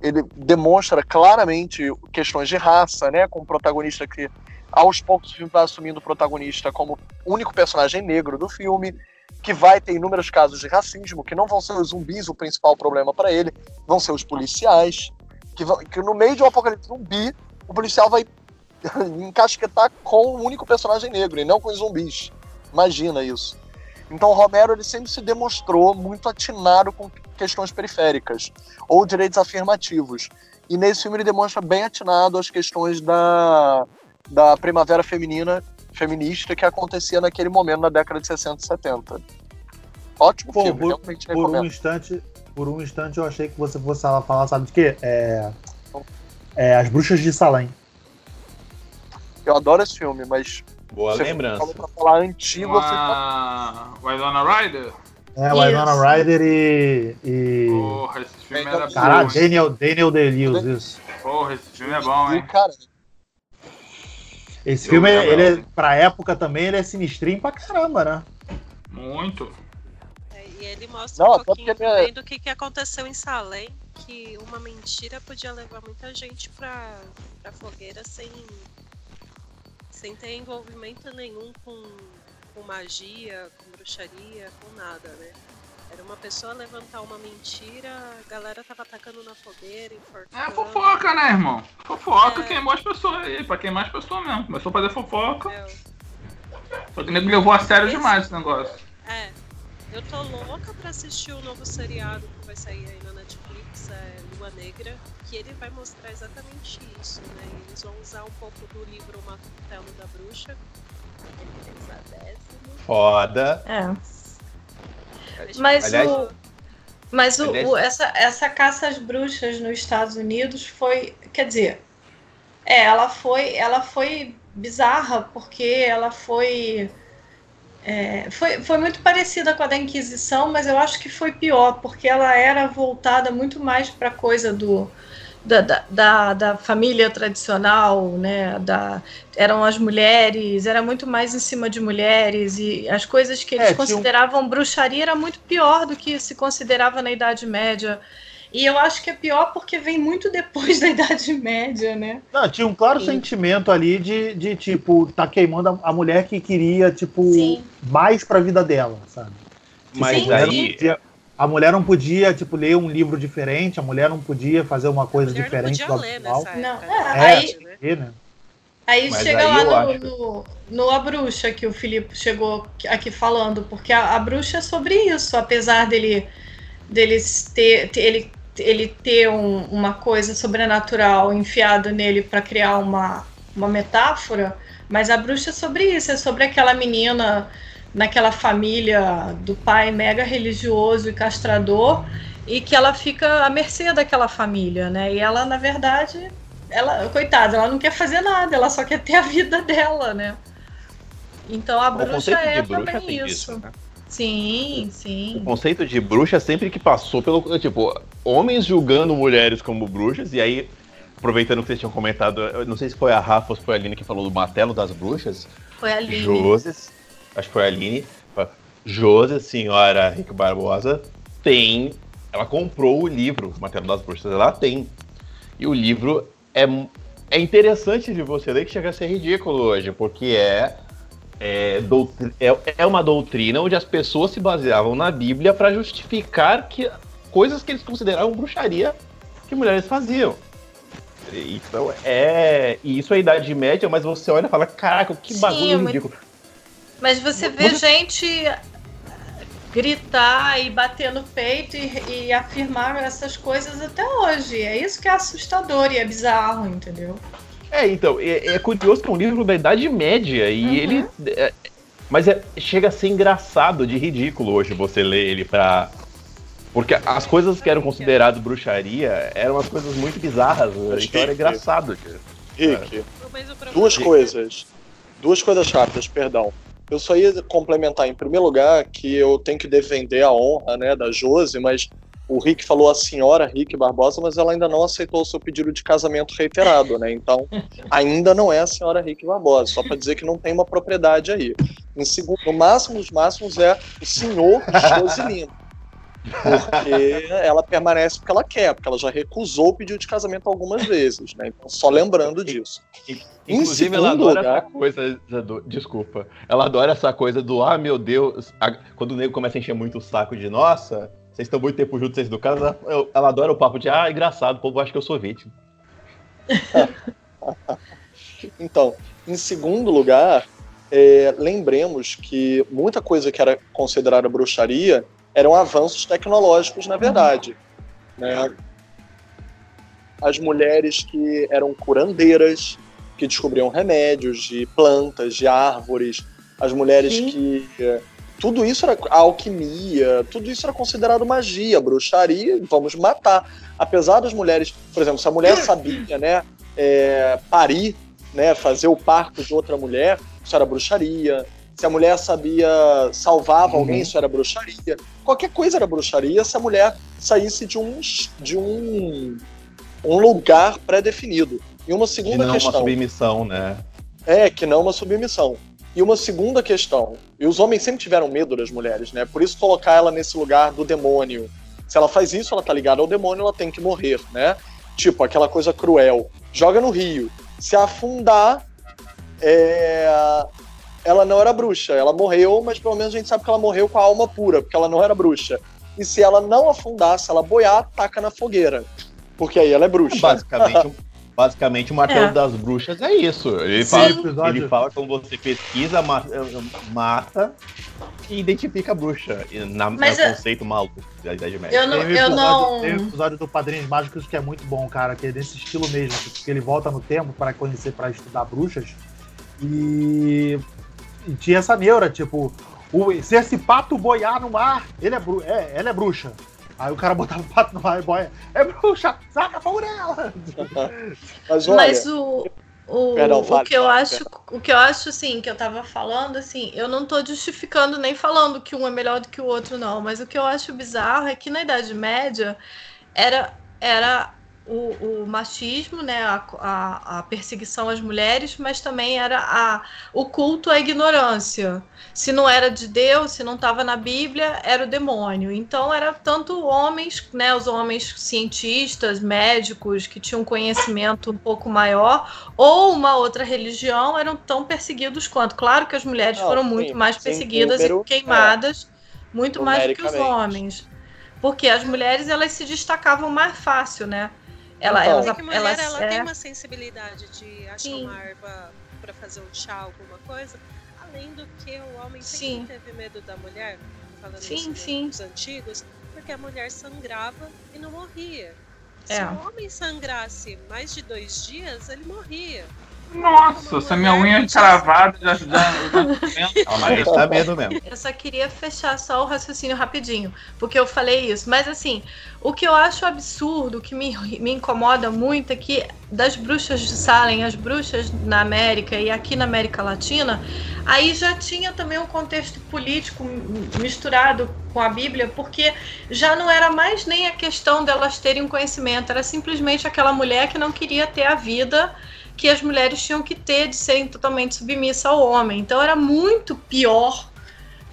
ele demonstra claramente questões de raça, né? Com o protagonista que aos poucos o filme vai assumindo o protagonista como único personagem negro do filme, que vai ter inúmeros casos de racismo, que não vão ser os zumbis o principal problema para ele, vão ser os policiais, que, vão, que no meio de um apocalipse zumbi, o policial vai encasquetar com o único personagem negro e não com os zumbis. Imagina isso. Então o Romero ele sempre se demonstrou muito atinado com questões periféricas ou direitos afirmativos. E nesse filme ele demonstra bem atinado as questões da, da primavera feminina feminista que acontecia naquele momento na década de 60 e 70. Ótimo Pô, filme, por, realmente por um recomendo. instante, por um instante eu achei que você fosse falar, sabe de quê? É, é, As Bruxas de Salem. Eu adoro esse filme, mas Boa você lembrança. falou pra falar antigo, fui Uma... Winona Ryder? É, o. Winona Ryder e. e... Porra, esse filme era bom. Daniel, Daniel Day-Lewis, isso. Porra, esse filme é bom, hein? cara, Esse filme, lembro. ele é, pra época também, ele é sinistrinho pra caramba, né? Muito. É, E ele mostra Não, um pouquinho ele é- também do que, que aconteceu em Salem, que uma mentira podia levar muita gente pra, pra fogueira sem, sem ter envolvimento nenhum com, com magia, com bruxaria, com nada, né? Era uma pessoa levantar uma mentira, a galera tava atacando na fogueira, enforcando. É fofoca, né, irmão? Fofoca É. queimou as pessoas aí, pra queimar as pessoas mesmo. Começou a fazer fofoca, Meu, só que o nego levou a sério demais esse negócio. É, Eu tô louca pra assistir o novo seriado que vai sair aí na Netflix, é Lua Negra, que ele vai mostrar exatamente isso, né? Eles vão usar um pouco do livro O Martelo da Bruxa. Foda. É. Mas Aliás- o. Mas o, Aliás- o- essa, essa caça às bruxas nos Estados Unidos foi. Quer dizer. É, ela foi, ela foi bizarra, porque ela foi. é, foi, foi muito parecida com a da Inquisição, mas eu acho que foi pior, porque ela era voltada muito mais para a coisa do, da, da, da, da família tradicional, né? Da, eram as mulheres, era muito mais em cima de mulheres, e as coisas que eles É, tinha um- consideravam bruxaria era muito pior do que se considerava na Idade Média. E eu acho que é pior porque vem muito depois da Idade Média, né? Não, tinha um claro Sim. sentimento ali de, de, tipo, tá queimando a, a mulher que queria, tipo, Sim. mais pra vida dela, sabe? Mas Sim, aí. podia- A mulher não podia, tipo, ler um livro diferente, a mulher não podia fazer uma coisa Mulher não diferente podia do ler habitual. nessa Não, época. é, aí- verdade, né? Né? Aí Mas chega aí lá no, acho- no, no A Bruxa, que o Filipe chegou aqui falando, porque a, a bruxa é sobre isso, apesar dele, dele ter, ter- ele, ele ter um- uma coisa sobrenatural enfiado nele para criar uma, uma metáfora, mas a bruxa é sobre isso, é sobre aquela menina naquela família do pai mega religioso e castrador e que ela fica à mercê daquela família, né? E ela, na verdade, ela, coitada, ela não quer fazer nada, ela só quer ter a vida dela, né? Então a O bruxa é bruxa também isso. isso. né? Sim, O sim. conceito de bruxa sempre que passou pelo. Tipo, homens julgando mulheres como bruxas, e aí, aproveitando que vocês tinham comentado, não sei se foi a Rafa ou se foi a Aline que falou do martelo das bruxas. Foi ali. Joses, acho que foi a Aline. Joses, senhora Rick Barbosa, tem. Ela comprou o livro, Martelo das Bruxas, ela tem. E o livro é, é interessante de você ler que chega a ser ridículo hoje, porque é. É, doutri- é, é uma doutrina onde as pessoas se baseavam na Bíblia para justificar que coisas que eles consideravam bruxaria que mulheres faziam. Então é. E isso é Idade Média, mas você olha e fala: caraca, que Sim, bagulho é muito- ridículo. Mas você vê Você- gente gritar e bater no peito e, e afirmar essas coisas até hoje. É isso que é assustador e é bizarro, entendeu? É, então, é, é curioso que é um livro da Idade Média e Uhum. ele. é- mas é- chega a ser engraçado de ridículo hoje você ler ele pra. Porque as coisas que eram consideradas bruxaria eram umas coisas muito bizarras, Mas, então era Rick, engraçado. Rick, Mas o problema duas é- coisas. Duas coisas rápidas, perdão. Eu só ia complementar, em primeiro lugar, que eu tenho que defender a honra né, da Josi, mas o Rick falou a senhora Rick Barbosa, mas ela ainda não aceitou o seu pedido de casamento reiterado, né? Então, ainda não é a senhora Rick Barbosa, só para dizer que não tem uma propriedade aí. Em segundo, no máximo dos máximos é o senhor Josilino. Porque ela permanece porque ela quer, porque ela já recusou o pedido de casamento algumas vezes, né? Então, só lembrando disso. Inclusive, ela adora lugar- essa coisa. do- Desculpa. Ela adora essa coisa do, ah, meu Deus. a- quando o nego começa a encher muito o saco de, nossa, vocês estão muito tempo juntos, vocês do ela, ela adora o papo de, ah, engraçado, o povo acha que eu sou vítima. Então, em segundo lugar, é, lembremos que muita coisa que era considerada bruxaria eram avanços tecnológicos, na verdade. né? As mulheres que eram curandeiras, que descobriam remédios de plantas, de árvores, as mulheres Sim. que. Tudo isso era alquimia, tudo isso era considerado magia, bruxaria, vamos matar. Apesar das mulheres, por exemplo, se a mulher sabia, né, é, parir, né, fazer o parto de outra mulher, isso era bruxaria. Se a mulher sabia salvava Uhum. alguém, isso era bruxaria. Qualquer coisa era bruxaria se a mulher saísse de um de um, um lugar pré-definido. E uma segunda não uma questão submissão, né? é que não uma submissão. E uma segunda questão, e os homens sempre tiveram medo das mulheres, né? Por isso colocar ela nesse lugar do demônio. Se ela faz isso, ela tá ligada ao demônio, ela tem que morrer, né? Tipo, aquela coisa cruel. Joga no rio. Se afundar, é, ela não era bruxa. Ela morreu, mas pelo menos a gente sabe que ela morreu com a alma pura, porque ela não era bruxa. E se ela não afundar, se ela boiar, taca na fogueira. Porque aí ela é bruxa. Basicamente, Basicamente, o martelo É. das bruxas é isso. Ele Sim. fala, ele fala como você pesquisa, ma- mata e identifica a bruxa. E Na, Mas no eu- conceito maluco da Idade Média. Eu não, Tem um eu episódio- não. Tem um episódio do Padrinhos Mágicos que é muito bom, cara, que é desse estilo mesmo, que ele volta no tempo para conhecer, para estudar bruxas. E, e tinha essa neura, tipo, o, se esse pato boiar no mar, ele é, bru, é, ela é bruxa. Aí o cara botava o pato no mar e boia, é bruxa, saca fogo nela! Mas olha, Mas o, o, Perdão, o que eu acho, o que eu acho assim, que eu tava falando, assim, eu não tô justificando nem falando que um é melhor do que o outro, não. Mas o que eu acho bizarro é que na Idade Média era, era o, o machismo, né, a, a, a perseguição às mulheres, mas também era a, o culto à ignorância. Se não era de Deus, se não estava na Bíblia, era o demônio. Então era tanto homens, né, os homens cientistas, médicos que tinham conhecimento um pouco maior, ou uma outra religião eram tão perseguidos quanto. Claro que as mulheres Não, foram sim, muito mais perseguidas número, e queimadas, muito mais do que os homens. Porque as mulheres elas se destacavam mais fácil, né? Ela, Então. que mulher elas, ela é, tem uma sensibilidade de achar Sim. uma erva pra fazer um chá, alguma coisa. Além do que o homem Sim. sempre teve medo da mulher, falando Sim, isso sim. dos antigos, porque a mulher sangrava e não morria. Se É. o homem sangrasse mais de dois dias, ele morria. Nossa, se a minha unha cravada já já. Ah, mas dá medo mesmo. Eu só queria fechar só o raciocínio rapidinho, porque eu falei isso. Mas assim, o que eu acho absurdo, o que me, me incomoda muito é que das bruxas de Salem, as bruxas na América e aqui na América Latina, aí já tinha também um contexto político misturado com a Bíblia, porque já não era mais nem a questão delas terem um conhecimento, era simplesmente aquela mulher que não queria ter a vida que as mulheres tinham que ter de serem totalmente submissas ao homem. Então era muito pior.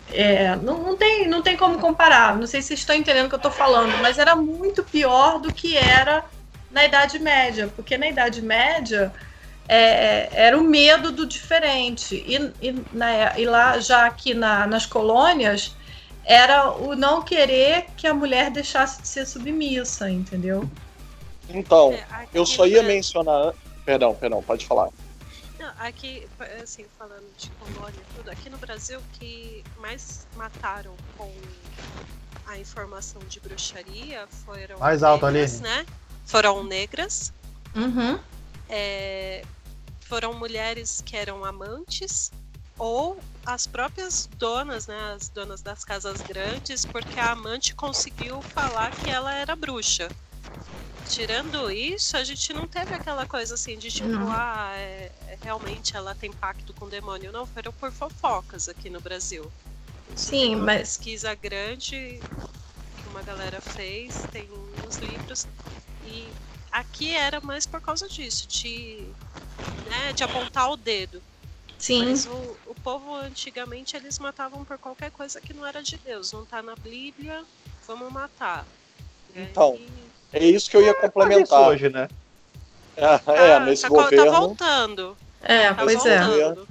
É, não, não, tem, não tem como comparar. Não sei se vocês estão entendendo o que eu estou falando, mas era muito pior do que era na Idade Média, porque na Idade Média é, era o medo do diferente. E, e, na- e lá, já aqui na- nas colônias, era o não querer que a mulher deixasse de ser submissa, entendeu? então, É, eu só ia mencionar. Perdão, perdão, pode falar. Não, aqui, assim, falando de colônia e tudo, aqui no Brasil que mais mataram com a informação de bruxaria foram Mais alto, negras, Aline. né? Foram negras, Uhum. é, foram mulheres que eram amantes ou as próprias donas, né, as donas das casas grandes, porque a amante conseguiu falar que ela era bruxa. Tirando isso, a gente não teve aquela coisa assim de tipo, Não. ah, é- é, realmente ela tem pacto com o demônio. Não, foram por fofocas aqui no Brasil. Isso Sim, uma mas- pesquisa grande que uma galera fez, tem nos livros. E aqui era mais por causa disso, de, né, de apontar o dedo. Sim. Mas o, o povo antigamente eles matavam por qualquer coisa que não era de Deus. Não tá na Bíblia, vamos matar. E Então, aí- É isso que eu ia complementar. hoje, né? É, é, tá, nesse tá, tá governo. voltando. É, Tá pois é. voltando.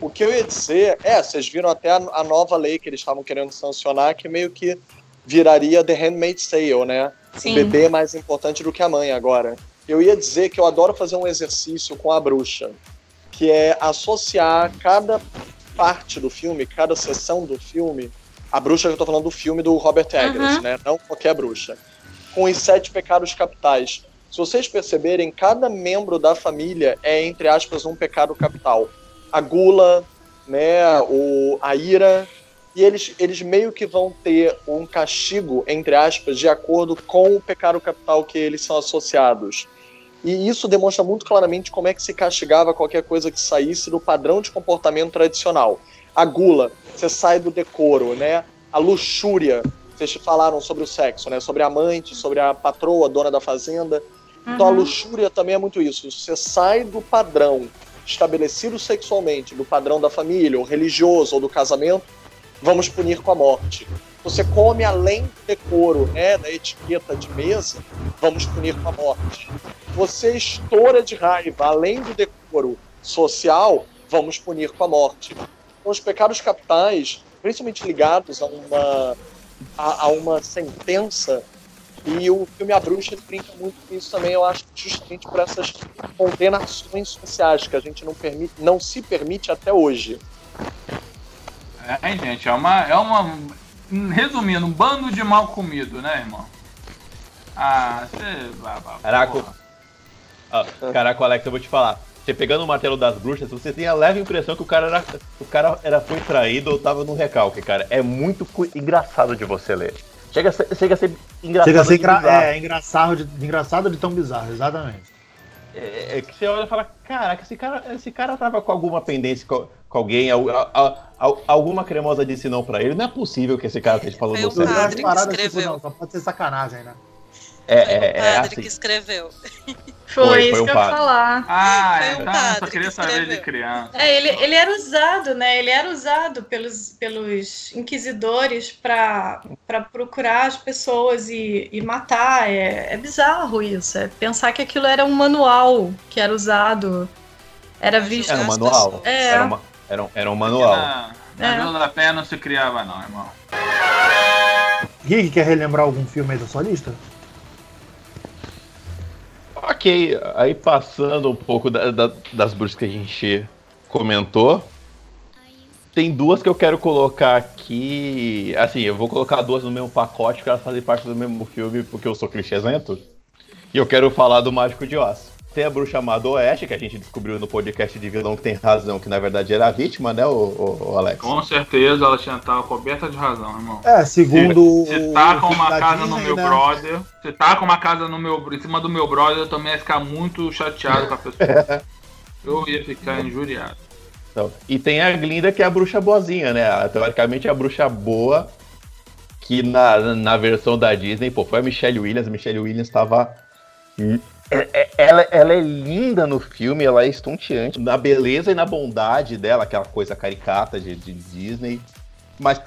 O que eu ia dizer é, vocês viram até a, a nova lei que eles estavam querendo sancionar, que meio que viraria The Handmaid's Tale, né? O Sim. bebê é mais importante do que a mãe agora. Eu ia dizer que eu adoro fazer um exercício com a bruxa, que é associar cada parte do filme, cada sessão do filme, a bruxa que eu tô falando do filme do Robert Eggers, Uhum. né? Não qualquer bruxa. Com os sete pecados capitais. Se vocês perceberem, cada membro da família é, entre aspas, um pecado capital. A gula, né, o, a ira, e eles, eles meio que vão ter um castigo, entre aspas, de acordo com o pecado capital que eles são associados. E isso demonstra muito claramente como é que se castigava qualquer coisa que saísse do padrão de comportamento tradicional. A gula, você sai do decoro, né? A luxúria, vocês falaram sobre o sexo, né? Sobre a amante, sobre a patroa, dona da fazenda. Então a Uhum. luxúria também é muito isso. Você sai do padrão estabelecido sexualmente, do padrão da família, ou religioso, ou do casamento, vamos punir com a morte. Você come além do decoro, né, da etiqueta de mesa, vamos punir com a morte. Você estoura de raiva além do decoro social, vamos punir com a morte. Então, os pecados capitais, principalmente ligados a uma, a, a uma sentença E o filme A Bruxa brinca muito com isso também, eu acho, justamente por essas condenações sociais que a gente não, permite, não se permite até hoje. É, gente, é uma, é uma. Resumindo, um bando de mal comido, né, irmão? Ah, você. Caraca, ah, caraca, Alex, eu vou te falar. Você pegando o martelo das bruxas, você tem a leve impressão que o cara era, o cara era foi traído ou tava no recalque, cara. É muito engraçado de você ler. Chega a ser, chega a ser engraçado. Chega a ser engra é, engraçado, de, engraçado de tão bizarro, exatamente. É, é, que você olha e fala, caraca, esse cara, esse cara tava com alguma pendência com, com alguém, a, a, a, alguma cremosa disse não pra ele. Não é possível que esse cara esteja falando você. Foi o padre que escreveu. Tipo, não, só pode ser sacanagem, né? É, foi é, o é padre assim. que escreveu. Foi, Foi, isso foi um que eu ia padre. falar. Ah, Foi é, um tá, padre só queria que saber de criança. É, ele, ele era usado, né? Ele era usado pelos, pelos inquisidores para procurar as pessoas e, e matar. É, é bizarro isso. É pensar que aquilo era um manual que era usado. Era visto. Era um manual. É. Era, uma, era, um, era um manual. Na, na É. Vila da Penha não se criava, não, irmão. Rick, quer relembrar algum filme aí da sua lista? Ok, aí passando um pouco da- da- das bruxas que a gente comentou, tem duas que eu quero colocar aqui. Assim, eu vou colocar duas no mesmo pacote porque elas fazem parte do mesmo filme, porque eu sou clichêzento. E eu quero falar do Mágico de Oz. Tem a bruxa amada Oeste, que a gente descobriu no podcast de vilão que tem razão, que na verdade era a vítima, né, o, o- o Alex? Com certeza ela tinha estado coberta de razão, irmão. É, segundo Se o- tá com uma casa no Disney, meu né? brother, se tá com uma casa no meu, em cima do meu brother, eu também ia ficar muito chateado com a pessoa. Eu ia ficar injuriado. Então, e tem a Glinda, que é a bruxa boazinha, né? A- Teoricamente a bruxa boa, que na, na versão da Disney, pô, foi a Michelle Williams. A Michelle Williams tava. É- é- Ela, ela é linda no filme, ela é estonteante. Na beleza e na bondade dela, aquela coisa caricata de, de Disney. Mas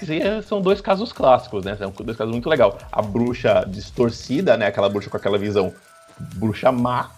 são dois casos clássicos, né? São dois casos muito legais. A bruxa distorcida, né? Aquela bruxa com aquela visão bruxa má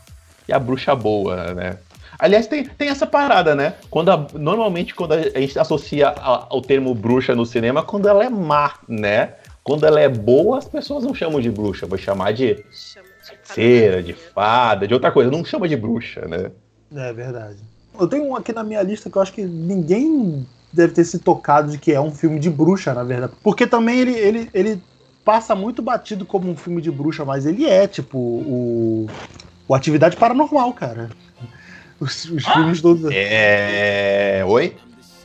e a bruxa boa, né? Aliás, tem, tem essa parada, né? Quando a- normalmente, quando a gente associa a- ao termo bruxa no cinema, quando ela é má, né? Quando ela é boa, as pessoas não chamam de bruxa, vão chamar de Chama de feira, de fada. de outra coisa. Não chama de bruxa, né? É verdade. Eu tenho um aqui na minha lista que eu acho que ninguém deve ter se tocado de que é um filme de bruxa, na verdade. Porque também ele, ele, ele passa muito batido como um filme de bruxa, mas ele é, tipo, o, o Atividade Paranormal, cara. Os, os filmes todos. É. Oi?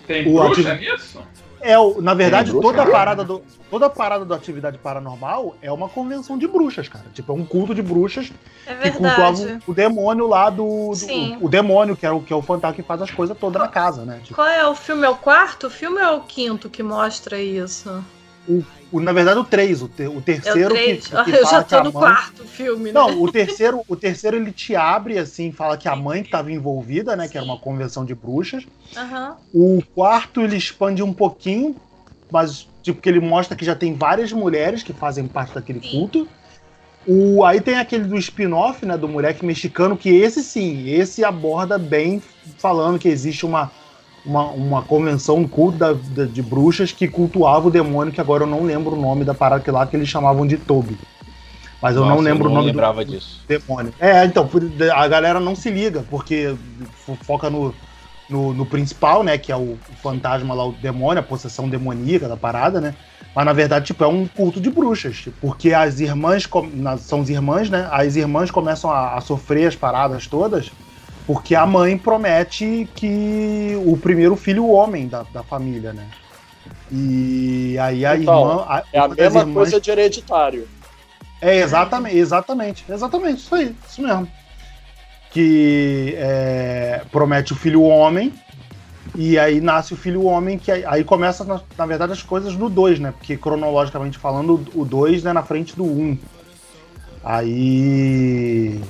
Tem O bruxa ativo- nisso? É, o- na verdade, bruxa, toda a né? parada do. Toda a parada do Atividade Paranormal é uma convenção de bruxas, cara. Tipo, é um culto de bruxas É que cultuavam o demônio lá do. do- Sim. o, demônio, que é o, que é o fantasma que faz as coisas todas na casa, né? Tipo, Qual é o filme? É o quarto? O filme é o quinto que mostra isso? O- na verdade, o 3, o, ter- o É o terceiro que, que Eu fala já que a tô no mãe- quarto filme, né? Não, o terceiro, o terceiro ele te abre assim, fala que a mãe estava envolvida, né? Que era uma Sim. convenção de bruxas. Aham. O quarto ele expande um pouquinho, mas tipo que ele mostra que já tem várias mulheres que fazem parte daquele Sim. culto. O, aí tem aquele do spin-off, né, do moleque mexicano, que esse sim, esse aborda bem falando que existe uma, uma, uma convenção, um culto da- da- de bruxas que cultuava o demônio, que agora eu não lembro o nome da parada que lá que eles chamavam de Toby. Mas eu não Nossa, lembro eu o nome do, lembrava disso. demônio. É, então, a galera não se liga, porque fo- foca no, no, no principal, né? Que é o fantasma lá, o demônio, a possessão demoníaca da parada, né? Mas na verdade, tipo, é um culto de bruxas. tipo, Porque as irmãs, são as irmãs, né? As irmãs começam a, a sofrer as paradas todas, porque a mãe promete que o primeiro filho o homem da, da família, né? E aí a Então, irmã. A, É a mesma irmãs- coisa de hereditário. é, exatamente, exatamente, exatamente, isso aí, isso mesmo. Que é, promete o filho homem, e aí nasce o filho homem, que aí, aí começa, na, na verdade, as coisas no 2, né? Porque cronologicamente falando, o 2 é na frente do 1. Um. Aí.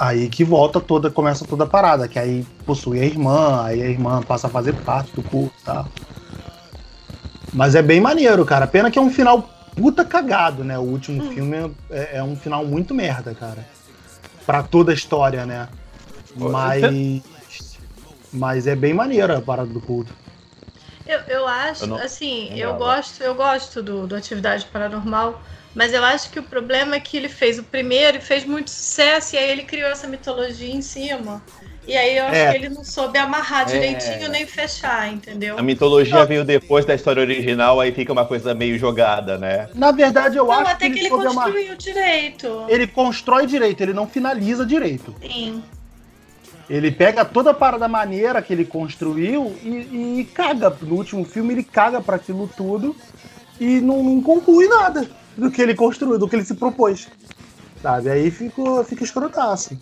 Aí que volta toda, começa toda a parada, que aí possui a irmã, aí a irmã passa a fazer parte do culto e tal. Mas é bem maneiro, cara. Pena que é um final puta cagado, né? O último Hum. filme é, é um final muito merda, cara. Pra toda a história, né? Mas. Mas é bem maneiro a parada do culto. Eu, eu acho, Eu não- assim, não eu gosto, eu gosto do, do Atividade Paranormal, Mas eu acho que o problema é que ele fez o primeiro e fez muito sucesso, e aí ele criou essa mitologia em cima. E aí eu acho É. que ele não soube amarrar direitinho nem fechar, entendeu? A mitologia veio depois da história original, aí fica uma coisa meio jogada, né? Na verdade, eu Não, acho até que ele soube amar- construiu direito. Ele constrói direito, ele não finaliza direito. Sim. Ele pega toda a parada maneira que ele construiu e, e caga. No último filme, ele caga pra aquilo tudo e não, não conclui nada do que ele construiu, do que ele se propôs. Sabe? Aí fica, fica escrotaço.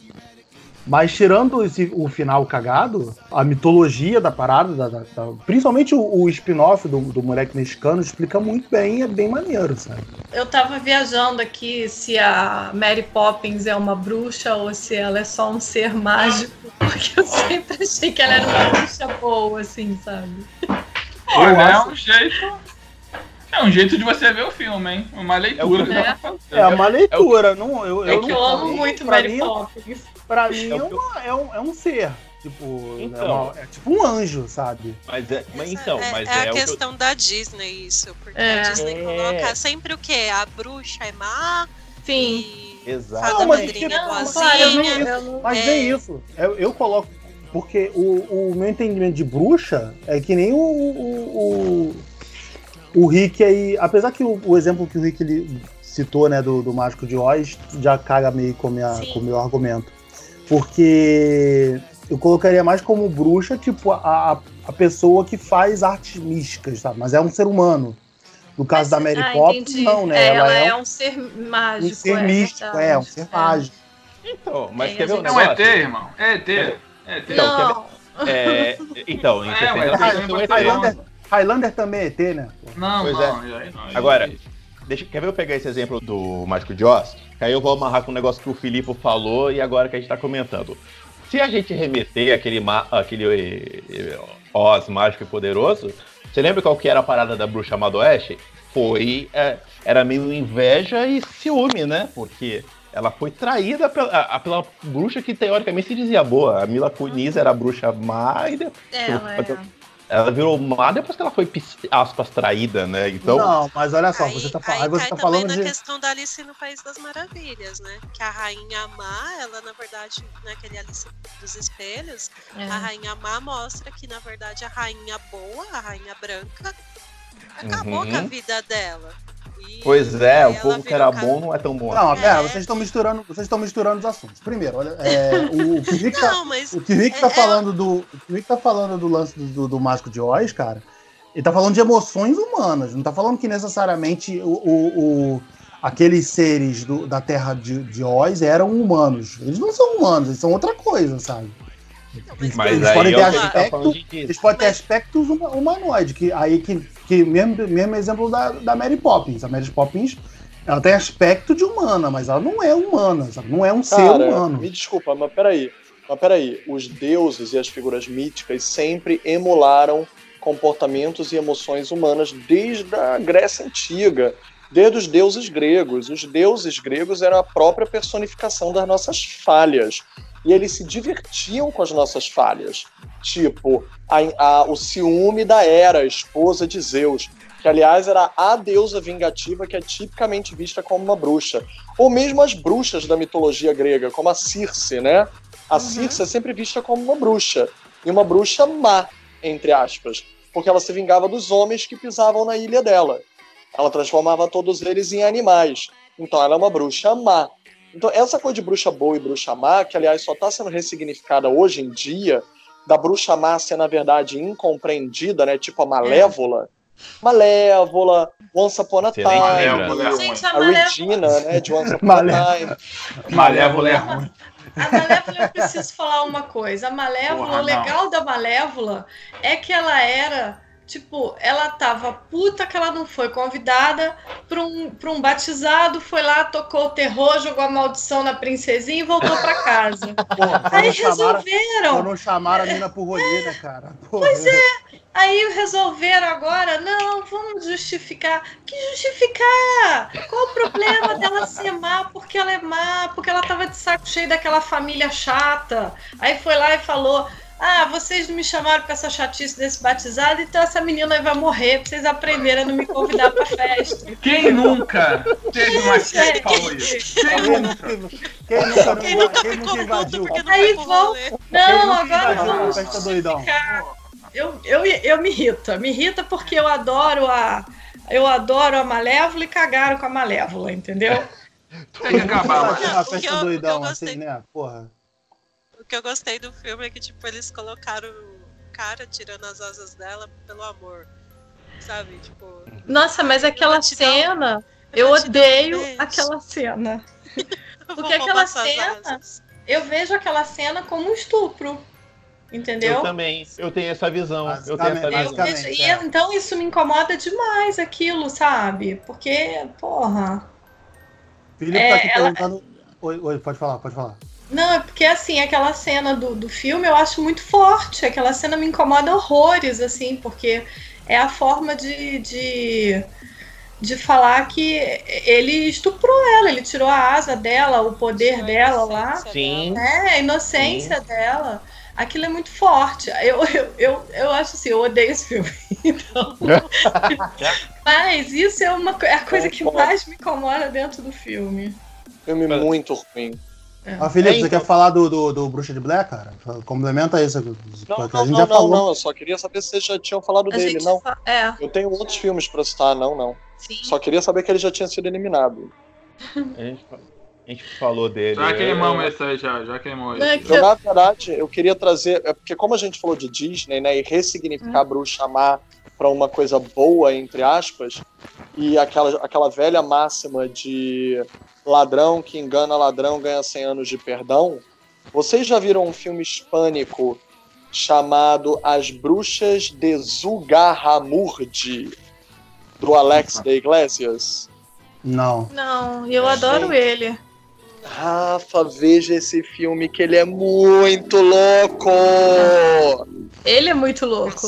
Mas tirando esse- o final cagado, a mitologia da parada, da- da- da- principalmente o, o spin-off do, do moleque mexicano, explica muito bem e é bem maneiro, sabe? Eu tava viajando aqui se a Mary Poppins é uma bruxa ou se ela é só um ser mágico, porque eu sempre achei que ela era uma bruxa boa, assim, sabe? Olha, é um jeito. É um jeito de você ver o filme, hein? Uma leitura. É. É uma leitura, não, eu, É eu que não eu amo muito pra Mary mim, Poppins. Pra mim É é, que eu- uma- é um, é um ser. Tipo, Então. é, uma- é tipo um anjo, sabe? Mas, é, mas então, é, mas é é, a o que eu- questão da Disney, isso. Porque É. a Disney É. coloca sempre o quê? A bruxa é má Sim. e Exato. fada Não, mas é claro, eu não- Mas É. nem isso. Eu, eu coloco. Porque o, o meu entendimento de bruxa é que nem o. O, o, o Rick aí. Apesar que o, o exemplo que o Rick ele citou, né, do, do Mágico de Oz, já caga meio com, minha, Sim. com o meu argumento. Porque eu colocaria mais como bruxa, tipo, a, a- a pessoa que faz artes místicas, sabe? Mas é um ser humano. No caso da Mary Ah, Poppins, não, né? É, ela, é, um, um ser um mágico. ser é místico, é, um ser mágico. Então, mas É, quer ver um É um negócio? ET, irmão. É ET. É ET. Então, Não, É, então, em É, 60 ué, ela fez um ET. tá, Highlander, também é ET, né? Não, Pois não, aí não. aí- Agora, deixa, quer ver eu pegar esse exemplo do Mágico de Oz? Que aí eu vou amarrar com um negócio que o Filipe falou e agora que a gente tá comentando. Se a gente remeter aquele, aquele eh, eh, Oz mágico e poderoso, você lembra qual que era a parada da bruxa Amado Oeste? Foi. eh, era meio inveja e ciúme, né? Porque ela foi traída pela, pela bruxa que teoricamente se dizia boa. A Mila Kunis era a bruxa má e depois ela é. Ela virou má depois que ela foi, aspas, traída, né? Então. Não, mas olha só, aí, você tá, aí aí você tá também falando na de. questão da Alice no País das Maravilhas, né? Que a rainha má, ela na verdade, naquele Alice dos Espelhos, É. a rainha má mostra que na verdade a rainha boa, a rainha branca, acabou Uhum. com a vida dela. E Pois é, o povo que era bom não é tão bom. Não, É. pera, vocês estão misturando, vocês estão misturando os assuntos. Primeiro, olha, é, o, o que o Rick tá, o Rick tá é- falando do, o que o Rick tá falando do lance do, do, do Mágico de Oz, cara. Ele tá falando de emoções humanas. Não tá falando que necessariamente o, o- o- aqueles seres do- da Terra de, de Oz eram humanos. Eles não são humanos, eles são outra coisa, sabe? Mas eles aí podem é ter tá aspecto, falando de disso. eles podem ter aspectos huma- humanoides, que aí que, que mesmo, mesmo exemplo da, da Mary Poppins. A Mary Poppins, ela tem aspecto de humana, mas ela não é humana, sabe? Não é um ser Cara, humano. me desculpa, mas peraí. Mas peraí, os deuses e as figuras míticas sempre emularam comportamentos e emoções humanas desde a Grécia Antiga, desde os deuses gregos. Os deuses gregos eram a própria personificação das nossas falhas. E eles se divertiam com as nossas falhas. Tipo, a- a- o ciúme da Hera, esposa de Zeus, que aliás era a deusa vingativa que é tipicamente vista como uma bruxa. Ou mesmo as bruxas da mitologia grega, como a Circe, né? A Uhum. Circe é sempre vista como uma bruxa. E uma bruxa má, entre aspas. Porque ela se vingava dos homens que pisavam na ilha dela. Ela transformava todos eles em animais. Então ela é uma bruxa má. Então essa coisa de bruxa boa e bruxa má, que aliás só está sendo ressignificada hoje em dia, da bruxa má ser na verdade incompreendida, né? Tipo a malévola. Malévola, Once Upon a Time, lembrança. a Gente, a Malévola, Regina, né? De Once Upon a Malévola. Time. Malévola é ruim. a Malévola, eu preciso falar uma coisa. A Malévola, Porra, o legal da Malévola é que ela era, tipo, ela tava puta que ela não foi convidada pra um, pra um batizado, foi lá, tocou o terror, jogou a maldição na princesinha e voltou pra casa. Pô, Aí chamaram, resolveram. quando chamaram a mina por rolê, né, cara? pois é. Aí resolveram agora, não, vamos justificar. Que justificar? Qual o problema dela ser má? Porque ela é má, porque ela tava de saco cheio daquela família chata. Aí foi lá e falou: Ah, vocês não me chamaram pra essa chatice desse batizado, então essa menina vai morrer pra vocês aprenderem a não me convidar pra festa. Quem nunca teve uma tia que falou isso? Quem Quem nunca? quem nunca, Quem nunca quem me nunca invadiu? Aí vão- Não, agora vamos a festa doidão? Eu, eu, eu me irrita. Me irrita porque eu adoro a. Eu adoro a Malévola e cagaram com a Malévola, entendeu? Tem que acabar, festa eu- que doidão, assim, né? Porra. O que eu gostei do filme é que, tipo, eles colocaram o cara tirando as asas dela pelo amor. Sabe? Tipo. Nossa, mas aquela um- cena. Eu um odeio beijo. aquela cena. eu Porque aquela cena-. Eu vejo aquela cena como um estupro. Entendeu? Eu também. Eu tenho essa visão. Eu tenho essa Eu visão. vejo- e é. então isso me incomoda demais, aquilo, sabe? Porque, porra. Felipe É, tá aqui ela- perguntando. Oi, oi, pode falar, pode falar. Não, é porque assim, aquela cena do, do filme eu acho muito forte. Aquela cena me incomoda horrores, assim, porque é a forma de, de, de falar que ele estuprou ela, ele tirou a asa dela, o poder dela lá. Sim. dela. É, a inocência dela. Aquilo é muito forte. Eu, eu, eu, eu acho assim, eu odeio esse filme. Então. Mas isso é, uma, é a coisa que mais me incomoda dentro do filme. Filme muito ruim. Ah, Felipe, É, você então. quer falar do, do, do Bruxa de Black, cara? Complementa isso. Não, não, a gente não, já não, falou. não, eu só queria saber se vocês já tinham falado A dele. gente Não, fa- É, eu tenho outros filmes pra citar, não, não. sim. Só queria saber que ele já tinha sido eliminado. A gente, a gente falou dele. Já queimamos Eu- esse aí, já, já queimou é que- Eu, na verdade, eu queria trazer. É porque, como a gente falou de Disney, né? E ressignificar bruxa má pra uma coisa boa, entre aspas, e aquela, aquela velha máxima de ladrão que engana ladrão ganha 100 anos de perdão. Vocês já viram um filme hispânico chamado As Bruxas de Zugarramurdi, do Alex de Iglesias? Não. Não, eu adoro ele. Rafa, veja esse filme que ele é muito louco! Ele é muito louco.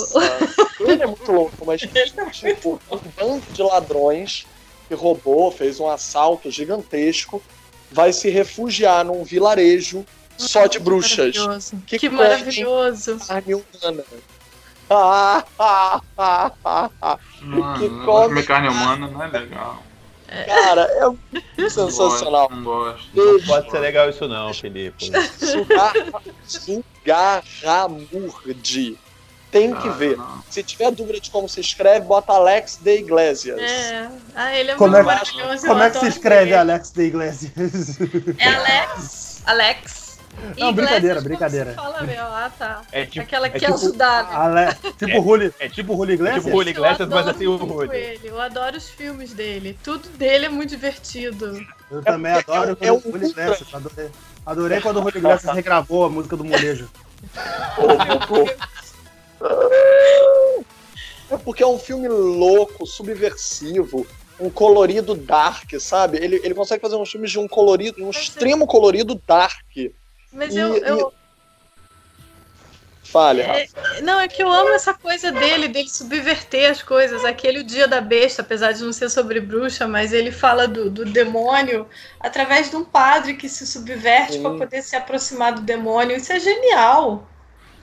Ele é muito louco, mas tipo, um bando de ladrões que roubou, fez um assalto gigantesco, vai se refugiar num vilarejo só de bruxas. Maravilhoso. Que Que, maravilhoso. Carne humana. Ah, ah, ah, ah, ah. Mano, Que come- comer carne humana não é legal. Cara, é Não sensacional. gosto, Não gosto. Não pode ser legal isso não, Felipe. Sugarramurdi. Tem que Ah, ver. não. Se tiver dúvida de como se escreve, bota Alex de Iglesias. É. Ah, ele é Como muito é- maravilhoso. Como é que se escreve. Alex de Iglesias? É Alex. Alex. Não, brincadeira, brincadeira. Fala, meu. Ah, tá. É tipo, Aquela é que tipo- ajudar, né? Ale... Tipo Julio, é tipo Julio Iglesias? tipo Julio Iglesias, eu mas adoro assim o Julio. ele. Eu adoro os filmes dele. Tudo dele é muito divertido. Eu também adoro é o um Julio Iglesias. Adorei. Adorei quando o Julio Iglesias regravou a música do molejo. É porque é um filme louco, subversivo, um colorido dark, sabe? Ele, ele consegue fazer uns filmes de um colorido, um extremo colorido dark. Mas E- eu, eu, Falha. É, Não, é que eu amo essa coisa dele, dele subverter as coisas. Aquele O Dia da Besta, apesar de não ser sobre bruxa, mas ele fala do, do demônio através de um padre que se subverte para poder se aproximar do demônio. Isso é genial.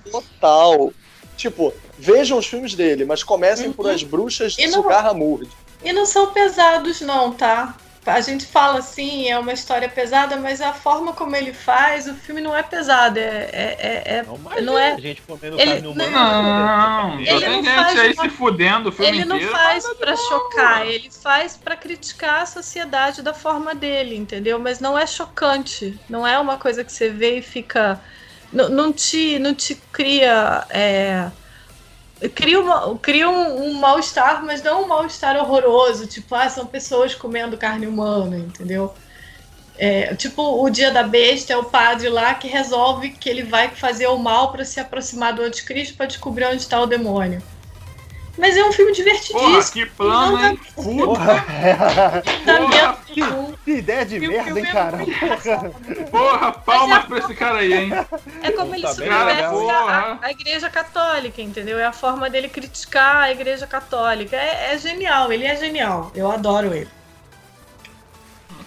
Total. Tipo, vejam os filmes dele, mas comecem por Uhum. As Bruxas de Sugarramurdi. E não são pesados, não, tá? A gente fala assim, é uma história pesada, mas a forma como ele faz, o filme não é pesado. É, é, é- é- Não, mas Não é- a gente comendo ele- carne humana. Não, Ele só tem não gente faz aí uma- se fudendo o filme ele não inteiro. faz pra chocar, ele faz pra criticar a sociedade da forma dele, entendeu? Mas não é chocante, não é uma coisa que você vê e fica, não, não te, não te cria, é, cria, uma- cria um, um mal-estar, mas não um mal-estar horroroso, tipo, ah, são pessoas comendo carne humana, entendeu? É, tipo, o dia da besta é o padre lá que resolve que ele vai fazer o mal pra se aproximar do anticristo pra descobrir onde está o demônio. Mas é um filme Porra, divertidíssimo. que plano, hein? Puta, Porra, Tá porra, um. que ideia de E o merda, hein, é cara? porra, palmas pra esse cara aí, hein? É como ele Tá subverte a, a igreja católica, entendeu? É a forma dele criticar a igreja católica. É, é genial, ele é genial. Eu adoro ele.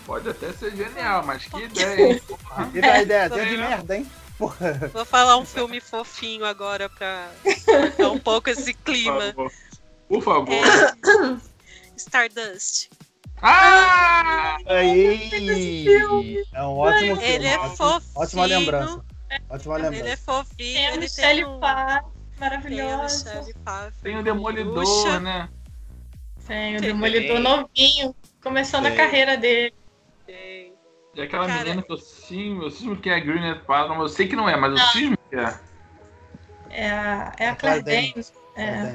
Pode até ser genial, mas que ideia, hein? Que ideia, ideia, ideia de merda, hein? Porra. Vou falar um filme fofinho agora pra dar um pouco esse Por clima. favor. Por favor. É... Stardust. Ah! Aí. É um ótimo filme. Ele é ótimo- fofinho. Ótima lembrança. Ótima Ele é lembrança. fofinho. Tem a Michelle tem um... Pfeiffer, Tem a maravilhosa. Tem o Demolidor, Bruxa. né? Tem o. Demolidor novinho, começando a Tem. carreira dele. E aquela Cara- menina que eu cismo, eu cismo que é a Gwyneth Paltrow, eu sei que não é, mas eu cismo que é. É a, é a Claire Danes. É.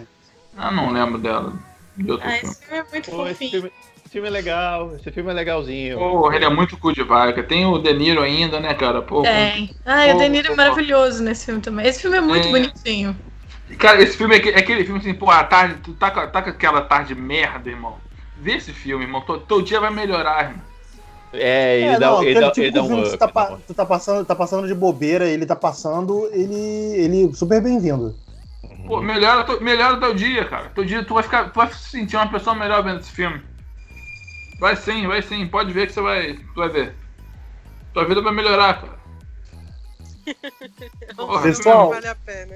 Ah, não lembro dela. De outro Ah, filme. esse filme é muito Pô, esse fofinho. filme, esse filme é legal, esse filme é legalzinho. Porra, ele é muito cu de vaca. Tem o De Niro ainda, né, cara? Pô, Tem. Ah, o De Niro é pô, maravilhoso nesse filme também. Esse filme é muito É. bonitinho. Cara, esse filme é aquele, é aquele filme assim, pô, a tarde, tu tá, com- tá com aquela tarde merda, irmão. Vê esse filme, irmão. Teu dia vai melhorar, irmão. É, ele É, dá, não, ele dá, tipo ele dá um filme que up. você tá, dá pa- tu tá passando, tá passando de bobeira, ele tá passando, ele, ele super bem-vindo. Pô, melhora, teu- melhora teu dia, cara. Teu dia, tu vai ficar. Tu vai se sentir uma pessoa melhor vendo esse filme. Vai sim, vai sim. Pode ver que você vai. Tu vai ver. Tua vida vai melhorar, cara. Porra, Pessoal, Vale a pena.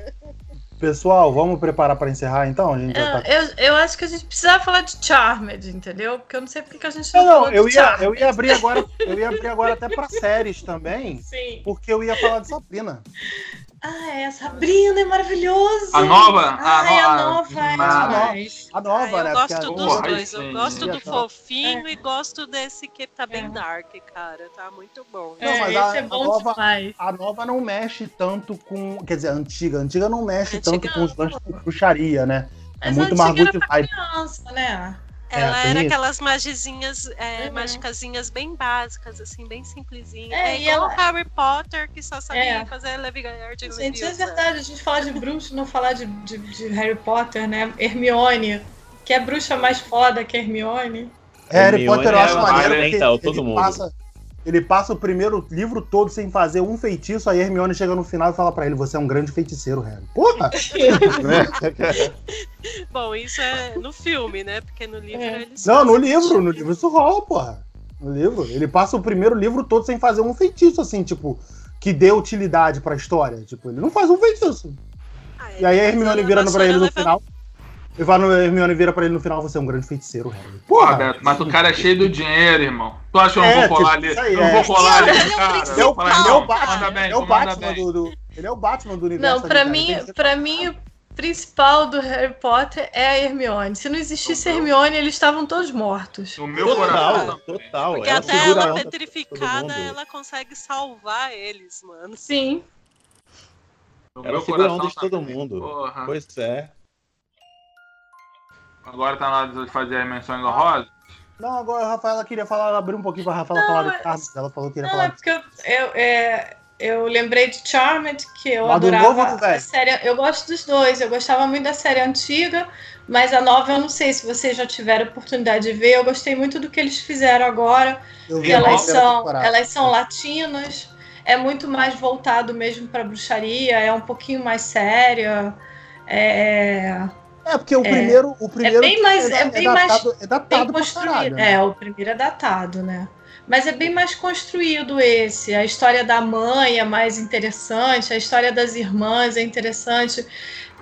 Pessoal, vamos preparar pra encerrar então? A gente já Eu, tá... eu, eu acho que a gente precisava falar de Charmed, entendeu? Porque eu não sei porque que a gente Não, não, não, eu ia, Charmed. eu ia abrir agora, eu ia abrir agora até pra séries também, Sim. porque eu ia falar de Sabrina. Ah, é, a Sabrina é maravilhoso. A nova? A Ah, é a no- nova, é a- demais. A nova, Ah, eu né? gosto porque a- dos dois. Eu gosto do tá. fofinho e gosto desse que tá bem É. dark, cara. Tá muito bom. Não, é, mas esse a- é a bom nova- demais. A nova não mexe tanto com. Quer dizer, a antiga. A antiga não mexe Antiga tanto com os não. lances de bruxaria, né? É Mas muito a pra vibe. criança, né? Ela tem era aquelas magizinhas, é, Uhum. magicazinhas bem básicas, assim, bem simplesinhas. É, É, e igual ela- o Harry Potter, que só sabia É. fazer Leviard e Gente, é verdade, a gente falar de bruxo, não falar de, de, de Harry Potter, né? Hermione, que é a bruxa mais foda que a Hermione. Harry Hermione Potter eu é acho uma maneiro porque todo mundo. passa, ele passa o primeiro livro todo sem fazer um feitiço, aí Hermione chega no final e fala pra ele, você é um grande feiticeiro, Harry. Porra! Bom, isso é no filme, né? Porque no livro É. eles. Não, no livro, no livro isso rola, porra. No livro. Ele passa o primeiro livro todo sem fazer um feitiço, assim, tipo, que dê utilidade pra história. Tipo, ele não faz um feitiço. Ah, E aí a Hermione virando pra ele no final. E vai no Hermione vira pra ele no final, você é um grande feiticeiro, Harry. Pô, Porra! Beto, mas o cara é cheio do dinheiro, irmão. Tu acha que eu não É, vou colar tipo, ali? eu não é. vou colar ali Ele é o cara. falar, ele é o Batman, manda bem, ele é o Batman do, do- Ele é o Batman do universo. Não, pra cara, mim, ser- pra mim, o principal do Harry Potter é a Hermione. Se não existisse a Hermione, eles estavam todos mortos. No meu coração. Total, total. Porque ela até ela petrificada, ela consegue salvar eles, mano. Sim. No Ela meu segura a onda de todo mundo. Porra. Pois é. Agora tá na hora de fazer as menções honrosas. Não, agora a Rafaela queria falar, abrir um pouquinho pra Rafaela Não, falar é- de Charmes. Ela falou que queria Não, é falar. porque eu, eu, é, eu lembrei de Charmed, que eu Mas do adorava novo ou do velho? a série. Eu gosto dos dois, eu gostava muito da série antiga, mas a nova eu não sei se vocês já tiveram oportunidade de ver. Eu gostei muito do que eles fizeram agora. Eu vi a elas são, elas são latinas, é muito mais voltado mesmo para bruxaria, é um pouquinho mais séria. É, É, porque o É. primeiro. O primeiro bem mais- é bem mais- datado, é datado bem caralho. né? É, o primeiro é datado, né? Mas é bem mais construído esse. A história da mãe é mais interessante, a história das irmãs é interessante.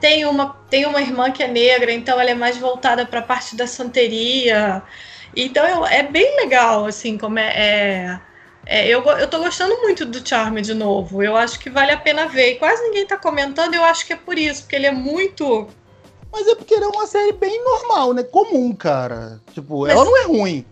Tem uma, tem uma irmã que é negra, então ela é mais voltada para a parte da santeria. Então eu- é bem legal, assim, como é. é- é, eu, eu tô gostando muito do Charme de novo. Eu acho que vale a pena ver. E quase ninguém tá comentando, eu acho que é por isso, porque ele é muito. Mas é porque ele é uma série bem normal, né? Comum, cara. Tipo, Mas- ela não é ruim.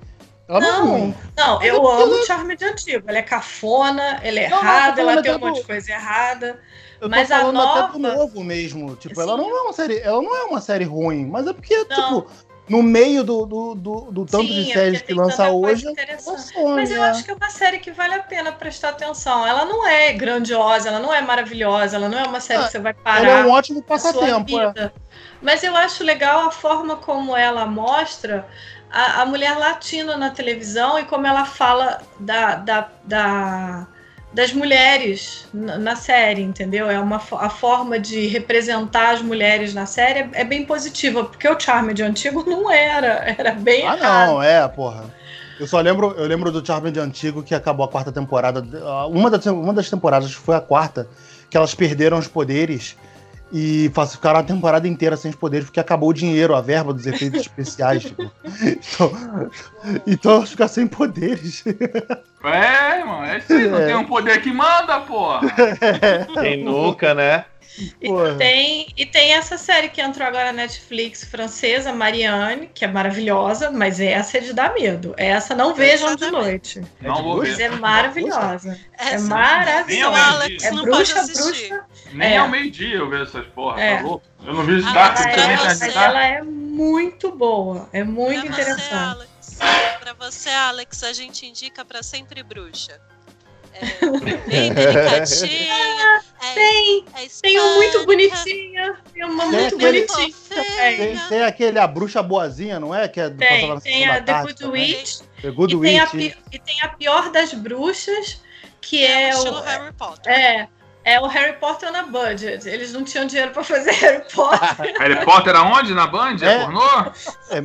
Ela não, é Não, ruim. não, é eu porque amo ela- o Charme de Antigo. Ela é cafona, ela é Não, tô errada, ela tem um monte do- de coisa errada. Eu tô Mas a falando até do nova- novo mesmo. Tipo, ela Sim. não é uma série. Ela não é uma série ruim. Mas é porque, Não. tipo, no meio do, do, do, do tanto Sim, de é séries que lança hoje, ela Mas eu acho que é uma série que vale a pena prestar atenção. Ela não é grandiosa, ela não é maravilhosa, ela não é uma série Ah, que você vai Ela parar. é um ótimo passatempo. é. Mas eu acho legal a forma como ela mostra a, a mulher latina na televisão e como ela fala da, da, da- das mulheres na, série, entendeu? É uma a forma de representar as mulheres na série é, é bem positiva, porque o Charmed antigo não era, era bem Ah, errado. não, é, porra. Eu só lembro, eu lembro do Charmed antigo que acabou a quarta temporada. Uma das, uma das temporadas foi a quarta, que elas perderam os poderes e ficaram a temporada inteira sem os poderes, porque acabou o dinheiro, a verba dos efeitos especiais. Tipo. Então, então elas ficam sem poderes. É, irmão, é isso aí, não é. tem um poder que manda, porra. Quem nunca, né? E tem, e tem essa série que entrou agora na Netflix, francesa, Marianne, que é maravilhosa, mas essa é de dar medo. Essa não vejam de noite. Não vou ver. Mas é maravilhosa. É maravilhosa. Alex é bruxa, bruxa. Nem É. ao meio-dia eu vejo essas porra, É. tá louco? Eu não vi Ah, Dark Ela, é, você- mas tá? ela é muito boa. É muito pra você, interessante. Alex. Pra você, Alex, a gente indica pra sempre bruxa. É bem delicadinha. É, Tem, é tem um muito bonitinha. Tem uma Tem muito aquele- bonitinha Tem, tem aquele A Bruxa Boazinha, não é? Que é Tem, tem a The Good também. Witch. The Good e, tem a Witch. e tem a pior das bruxas, que É, é o o. estilo Harry Potter. É, é o Harry Potter na budget. Eles não tinham dinheiro pra fazer Harry Potter. Harry Potter aonde? Na Band? É, É. pornô? É,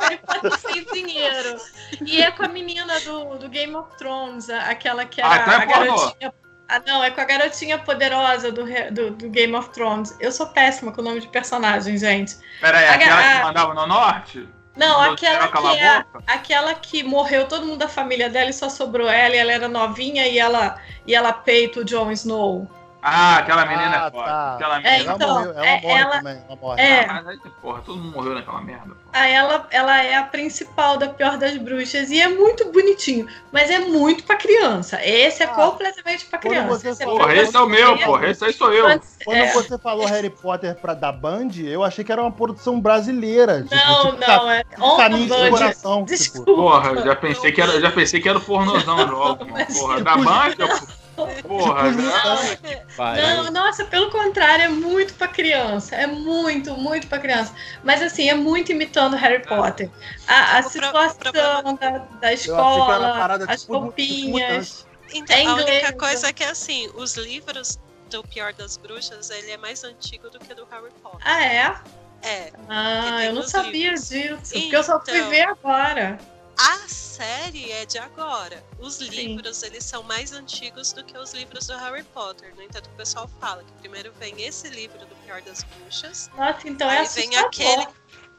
Harry Potter sem dinheiro. E é com a menina do, do Game of Thrones, aquela que era Ah, então é a pornô. garotinha. Ah, não, é com a garotinha poderosa do, do, do Game of Thrones. Eu sou péssima com o nome de personagem, gente. Pera aí, A aquela que mandava no norte? Não, aquela que, é, aquela que morreu todo mundo da família dela e só sobrou ela, e ela era novinha e ela, e ela peita o Jon Snow. Ah, aquela menina Ah, é foda. tá. Aquela É, menina. ela então, morreu, ela é- morre ela- também. Ela morre. É. Ah, mas aí, porra, todo mundo morreu naquela merda. Porra. Aí ela, ela é a principal da pior das bruxas e é muito bonitinho, mas é muito pra criança. Esse é Ah, completamente pra criança. você Esse é falou- Porra, pra esse é o meu, porra. Esse aí sou eu. Quando- Quando é. você falou Harry Potter pra da Band, eu achei que era uma produção brasileira. tipo, Não, tipo, não, é on Caminho coração. Tipo. Desculpa. Porra, já pensei que era, já pensei que era o pornozão logo, mano. Mas- Porra, da Band, eu- porra, Tipo, já- Não, nossa, pelo contrário, é muito pra criança. É muito, muito pra criança. Mas assim, é muito imitando Harry Potter. A, a situação da, da escola, parada as tipo- roupinhas. Então, É a única inglês, coisa é que, assim, os livros do Pior das Bruxas, ele é mais antigo do que do Harry Potter. Ah, é? É. Ah, eu não sabia livros. disso. Porque eu só fui Então. ver agora. A série é de agora. Os livros, eles são mais antigos do que os livros do Harry Potter. No entanto, o pessoal fala que primeiro vem esse livro do Pior das Bruxas, Nossa, então é Aí vem assustador. aquele-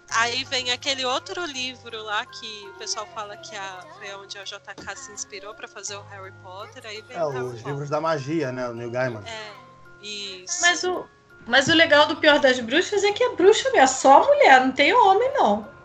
aí vem aquele outro livro lá que o pessoal fala que a, foi onde a JK se inspirou pra fazer o Harry Potter, aí vem É, os Potter. livros da magia, né? O Neil Gaiman. É, isso. Mas o, mas o legal do pior das bruxas é que é bruxa mesmo. É só mulher, não tem homem, não.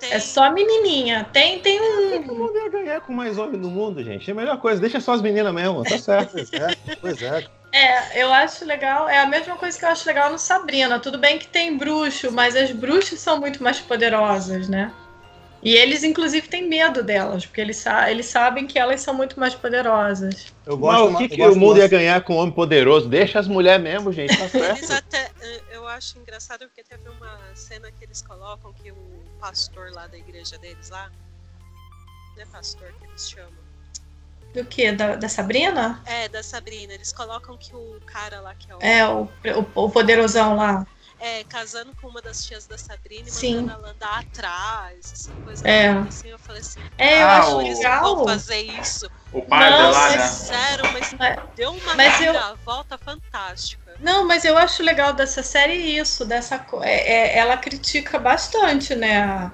Tem- É só menininha. Tem, tem um. Como ia ganhar com mais homem no mundo, gente? É a melhor coisa, deixa só as meninas mesmo, tá certo. Pois é, pois é. É, eu acho legal. É a mesma coisa que eu acho legal no Sabrina. Tudo bem que tem bruxo, mas as bruxas são muito mais poderosas, né? E eles, inclusive, têm medo delas, porque eles, sa eles sabem que elas são muito mais poderosas. Eu Mas gosto o que, eu que gosto o mundo do- ia ganhar com um homem poderoso? Deixa as mulheres mesmo, gente, tá Eles certo. até. Eu acho engraçado porque teve uma cena que eles colocam que o pastor lá da igreja deles lá. Não é pastor que eles chamam. Do que? Da, da Sabrina? É, da Sabrina. Eles colocam que o cara lá que é o. É, o, o, o poderosão lá. É, casando com uma das tias da Sabrina e Sim. mandando ela andar atrás, essa coisa É. assim, eu falei assim, É, eu Ah, acho legal. vão fazer isso. O pai Não, lá, né? Fizeram, mas deu uma mas eu- reviravolta fantástica. Não, mas eu acho legal dessa série isso, dessa é, é- ela critica bastante, né?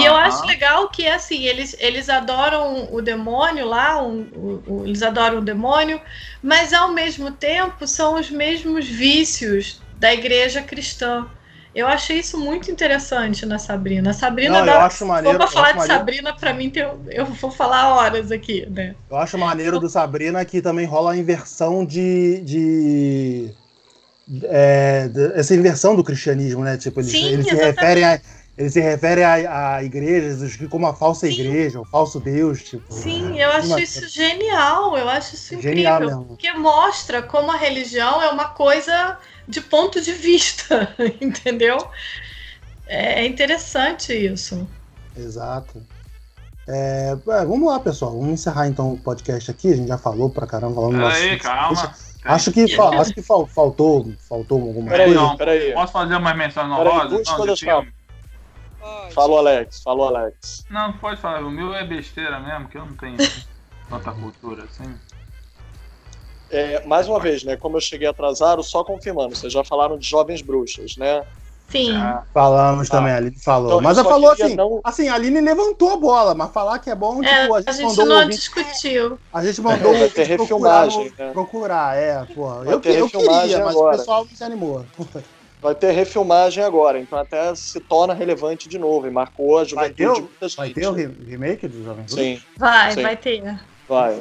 E eu acho legal que assim, eles, eles adoram o demônio lá, um- o- o- eles adoram o demônio, mas ao mesmo tempo são os mesmos vícios da igreja cristã. Eu achei isso muito interessante na Sabrina. A Sabrina Não, dá. eu acho maneiro. eu falar de maneiro- Sabrina, pra mim tem, eu vou falar horas aqui, né? Eu acho maneiro do Sabrina que também rola a inversão de. de é, essa inversão do cristianismo, né? Tipo, eles, Sim, eles se referem a. Eles se referem a, a igrejas como a falsa Sim. igreja, o falso Deus, tipo. Sim, eu acho isso genial, eu acho isso incrível. mesmo. Porque mostra como a religião é uma coisa de ponto de vista, entendeu? É interessante isso. Exato. É, é, vamos lá, pessoal. Vamos encerrar então o podcast aqui. A gente já falou pra caramba. Falando aí, calma. Acho que, fa- acho que fal- faltou, faltou alguma Peraí, coisa. não. peraí. Posso fazer umas menções Peraí, honrosas? busca Não, de das filme? Pode. Fala o Alex, fala o Alex. Não, pode falar. O meu é besteira mesmo, que eu não tenho tanta cultura assim. É, mais uma vez, né? Como eu cheguei atrasado, só confirmando, vocês já falaram de jovens bruxas, né? Sim. Já. Falamos também, a Aline falou. Então, mas ela falou assim, não- assim, a Aline levantou a bola, mas falar que é bom, É, tipo, a a gente, gente mandou não ouvinte- discutiu. A gente mandou Vai um ter procurar, né? procurar, é, porra. Vai Eu, eu refilmagem queria, mas agora. o pessoal não se animou. Vai ter refilmagem agora, então até se torna relevante de novo e marcou a Vai juventude ter, de o, muitas vai gente. ter o re- remake do Jovem? Sim, Vai, Sim. vai ter. vai.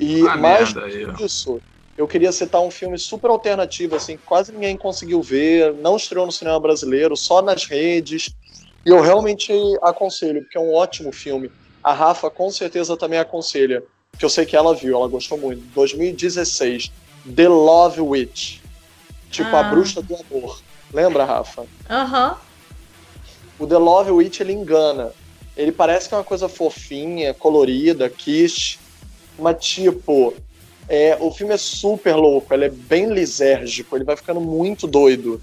E Ah, mais merda disso, eu queria citar um filme super alternativo, assim, que quase ninguém conseguiu ver, não estreou no cinema brasileiro, só nas redes. E eu realmente aconselho, porque é um ótimo filme. A Rafa com certeza também aconselha, que eu sei que ela viu, ela gostou muito. 2016, The Love Witch. Tipo, a Ah. bruxa do amor. Lembra, Rafa? Aham. O The Love Witch ele engana. Ele parece que é uma coisa fofinha, colorida, quiche, mas tipo, é, o filme é super louco, ele é bem lisérgico, ele vai ficando muito doido.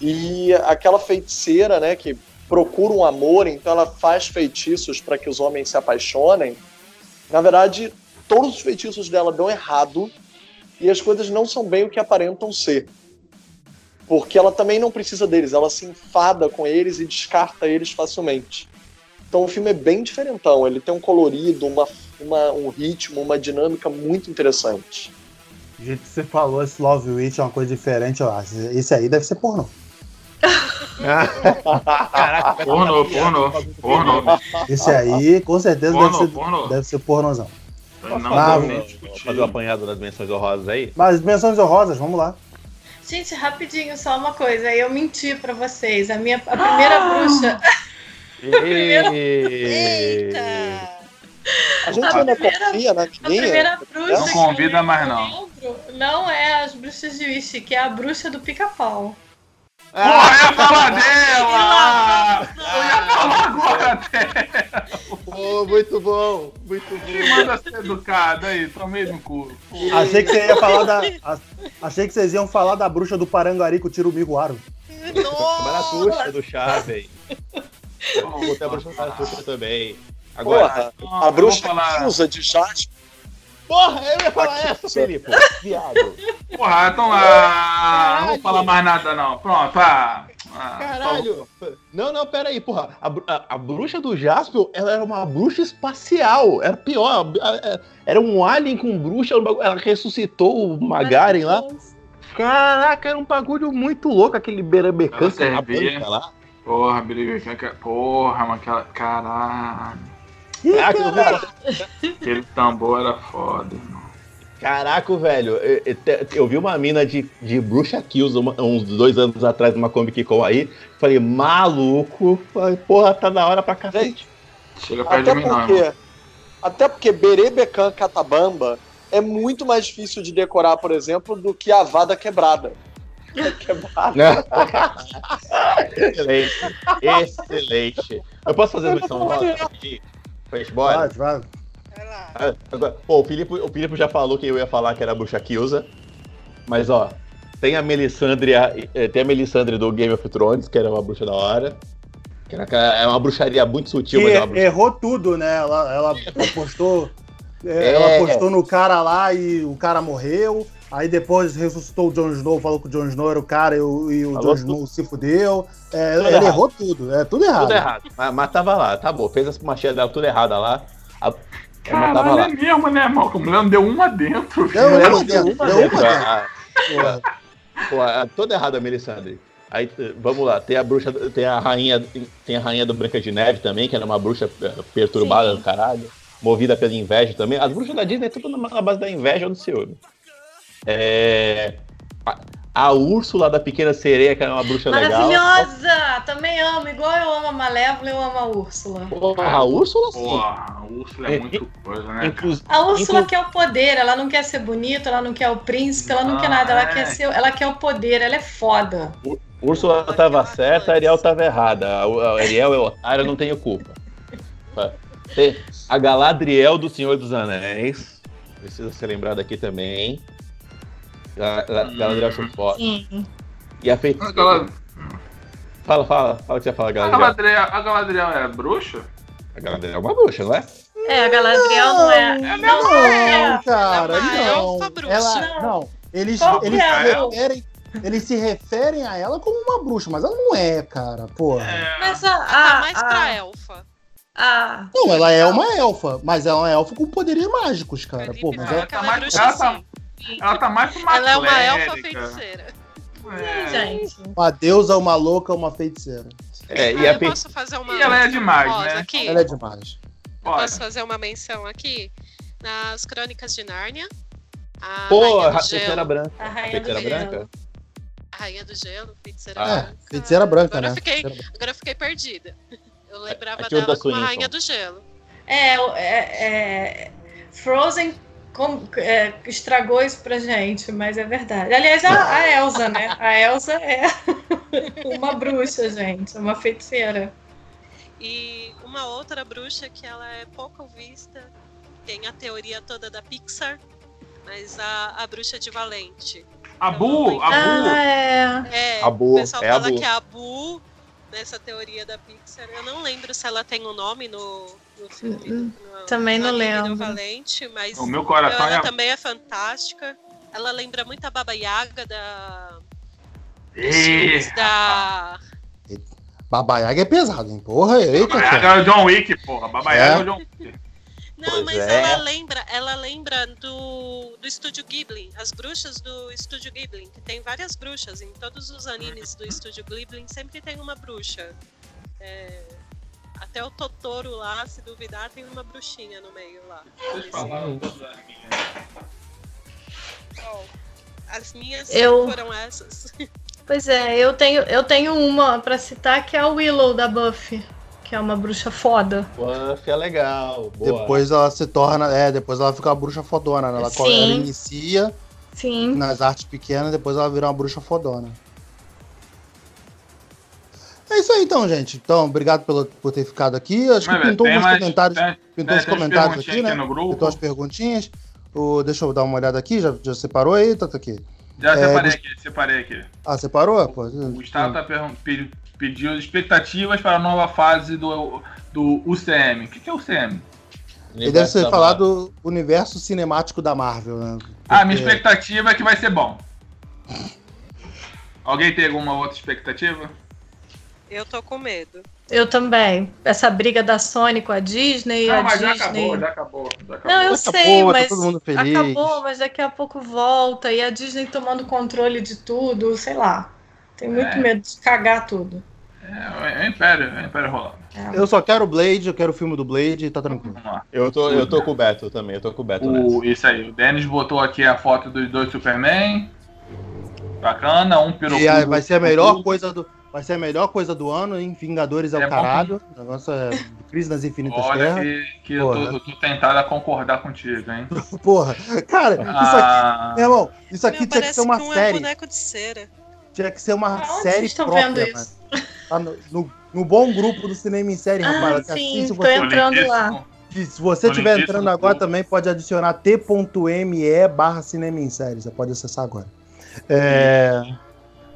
E aquela feiticeira, né, que procura um amor, então ela faz feitiços para que os homens se apaixonem. Na verdade, todos os feitiços dela dão errado e as coisas não são bem o que aparentam ser. Porque ela também não precisa deles, ela se enfada com eles e descarta eles facilmente. Então o filme é bem diferentão, ele tem um colorido, uma, uma- um ritmo, uma dinâmica muito interessante. Do jeito que você falou, esse Love Witch é uma coisa diferente, eu acho. Esse aí deve ser pornô. Caraca, Pornô, pornô, pornô. Esse aí, com certeza, deve Pornô, ser, deve ser pornozão. Não Ah, Vou discutir. fazer o apanhado das menções honrosas aí. Mas menções honrosas, vamos lá. Gente, rapidinho, só uma coisa. Eu menti pra vocês. A minha a primeira bruxa. primeira- Eita! A gente A ainda primeira- confia na A menina. primeira bruxa. Não convida mais, não. Não é as bruxas de Wish, que é a bruxa do pica-pau. Porra, eu ia falar dela! Eu ia falar agora até! Oh, muito bom, muito Me bom. manda ser educado aí, tomei no cu. Achei que você ia falar da. a- Achei que vocês iam falar da bruxa do Paranguari com o tiro Miguaro. Baratuxa do chá, velho. Vou ter a bruxa do Baratuxa também. Agora, Porra, a bruxa falar- que usa de jaspe. porra, eu ia falar essa, Felipe. Viado. Porra, então lá. Não vou falar mais nada, não. Pronto, ah. ah, Caralho. Não, não, pera aí, porra. A, a- a bruxa do Jaspion, ela era uma bruxa espacial. Era pior. a- a- Era um alien com bruxa. Ela ressuscitou o Magaren lá. Caraca, era um bagulho muito louco, aquele servia. banca lá. Porra, Billy, porra, mas aquela. Caralho. Caraca, Aquele tambor era foda, irmão. Caraca, velho, eu, eu eu vi uma mina de, de bruxa kills uma- uns dois anos atrás numa Comic Con aí. Falei, maluco, falei, porra, tá da hora pra cacete. Chega perto Até de mim, não, porque, até porque Berebecan Catabamba é muito mais difícil de decorar, por exemplo, do que a Vada Quebrada. Quebrada. excelente, excelente. Eu posso fazer a versão nova aqui? Foi embora? Vai, vai. Vai lá. Ah, agora- Pô, o Filipe, o Filipe já falou que eu ia falar que era a bruxa Kilza. Mas ó, tem a Melisandre, eh, tem a Melisandre do Game of Thrones, que era uma bruxa da hora. Que era- é uma bruxaria muito sutil, Que mas é uma bruxa. errou tudo, né? Ela, ela apostou. é, É. Ela apostou no cara lá e o cara morreu. Aí depois ressuscitou o Jon Snow, falou que o Jon Snow era o cara e o, e o Jon Snow se fudeu. É, ele errado. errou tudo. É tudo errado. Tudo errado. Mas, mas tava lá, tá bom. Fez as machinhas dela tudo errada lá. A, mas tava Caralho, lá. é mesmo, né, a mulher não deu uma dentro. Deu uma dentro, uma deu dentro. uma dentro. Porra, toda errada a Melisandre. Aí, vamos lá, tem a bruxa, tem a rainha, tem a rainha do Branca de Neve também, que era uma bruxa eh, perturbada Sim. do caralho, movida pela inveja também. As bruxas da Disney é tudo na na base da inveja ou do ciúme. É, a, a Úrsula da Pequena Sereia, que era uma bruxa legal. Maravilhosa! Também amo. Igual eu amo a Malévola, eu amo a Úrsula. Porra, a Úrsula sim. Porra, a Úrsula é muito coisa, né? A Úrsula Inclu- quer o poder, ela não quer ser bonita, ela não quer o príncipe, ela não quer nada, ela Ah, é. quer ser, ela quer o poder, ela é foda. Úrsula tava certa, a Ariel tava errada. A a Ariel é otária, eu não tenho culpa. Tem A Galadriel do Senhor dos Anéis. Precisa ser lembrado aqui também. Ga- Ga- Galadriel foi foda. Sim. E a feiticeira. Fala, fala, fala o que você fala, A Galadriel. Galadriel, a Galadriel é bruxa? A Galadriel é uma bruxa, não é? É, a Galadriel não é. É Não, Não, é. cara, É uma não. elfa bruxa. Ela, Não. não. Eles, Qual eles, é se referem, eles se referem a ela como uma bruxa, mas ela não é, cara. Porra. É. Mas a. Tá a, mais a, pra elfa. a- Não, ela é uma elfa, mas ela é uma elfa com poderes mágicos, cara. Felipe Pô, mas é, que ela tá é mais- bruxa ela tá-. Ela tá mais uma Ela é uma elfa clérica. feiticeira. É. Gente. uma deusa, uma louca, uma feiticeira. É, Ah, e a eu pe- posso fazer uma E ela é demais, né? aqui? Ela é demais. Posso fazer uma menção aqui? Nas Crônicas de Nárnia. A Pô, a feiticeira branca. A A do feiticeira gelo. branca? A Rainha do Gelo, feiticeira Ah, branca. Feiticeira branca, agora né? Eu fiquei, agora eu fiquei perdida. Eu lembrava Aqui é o dela da como a. Rainha do Gelo. É, é, é, Frozen com- é, estragou isso pra gente, mas é verdade. Aliás, a, a Elsa, né? A Elsa é uma bruxa, gente, uma feiticeira. E uma outra bruxa que ela é pouco vista, tem a teoria toda da Pixar, mas a, a bruxa de Valente. A Bu, a Bu. Ah, é. É, A Bu, o pessoal é fala Bu. que é a Bu nessa teoria da Pixar. Eu não lembro se ela tem um nome no, no filme. Hum, no- também no não lembro. Valente, mas O meu coração ela é. também é fantástica. Ela lembra muito a Baba Yaga da. da. Baba Yaga é pesado, hein? Porra, eita, Baba. Yaga é o John Wick, porra. Baba Yaga é o John Wick. Não, Pois mas é. ela lembra, ela lembra do, do estúdio Ghibli, as bruxas do estúdio Ghibli, que tem várias bruxas. Em todos os animes do estúdio Ghibli sempre tem uma bruxa. É, até o Totoro lá, se duvidar, tem uma bruxinha no meio lá. Vocês falaram todas as minhas. Bom, as minhas Eu- foram essas. Pois é, eu tenho, eu tenho uma pra citar que é a Willow da Buffy, que é uma bruxa foda. Buff é legal. Boa. Depois ela se torna. É, depois ela fica uma bruxa fodona, né? Ela, Sim. ela inicia Sim. nas artes pequenas, depois ela vira uma bruxa fodona. É isso aí então, gente. Então, obrigado pelo, por ter ficado aqui. Acho que Mas, velho, pintou uns mais- comentários, tem- pintou tem comentários aqui, né? Pintou as perguntinhas. O, deixa eu dar uma olhada aqui, já, já separou aí? Tá, tá aqui. Já É, separei aqui, separei aqui. Ah, separou? Pô, O Gustavo tá pergun- pe- pediu expectativas para a nova fase do, do UCM. O que, que é UCM? Ele deve ser falar do universo cinemático da Marvel, né? Ah, minha Porque- expectativa é que vai ser bom. Alguém tem alguma outra expectativa? Eu tô com medo. Eu também. Essa briga da Sony com a Disney, Não, a mas já Disney. acabou, já acabou. Já acabou. Não, eu Acabou, sei, tá mas todo mundo feliz. acabou, mas daqui a pouco volta e a Disney tomando controle de tudo, sei lá. Tenho muito É. medo de cagar tudo. É, é o Império, é o Império rolando. Eu só quero o Blade, eu quero o filme do Blade e tá tranquilo. Vamos lá. Eu tô, eu tô com o Beto também, eu tô com o Beto nessa. O, isso aí, o Denis botou aqui a foto dos dois Superman. Bacana, um pirocudo. E aí vai ser a melhor coisa do. Vai ser a melhor coisa do ano, hein? Vingadores é o É caralho. O negócio é Crise nas Infinitas Olha Terras. que, que eu, tô, eu tô tentado a concordar contigo, hein? Porra, cara, isso aqui, Ah, meu irmão, isso aqui Meu, tinha que ser uma que um é série. boneco de cera. Tinha que ser uma Onde série vocês estão própria, vendo isso? Tá no, no- no bom grupo do Cinema em Série, Ah, rapaz. sim, Assiste, tô você, entrando lá. e se você estiver entrando agora também, pode adicionar t.me barra Cinema em Série. Você pode acessar agora. É,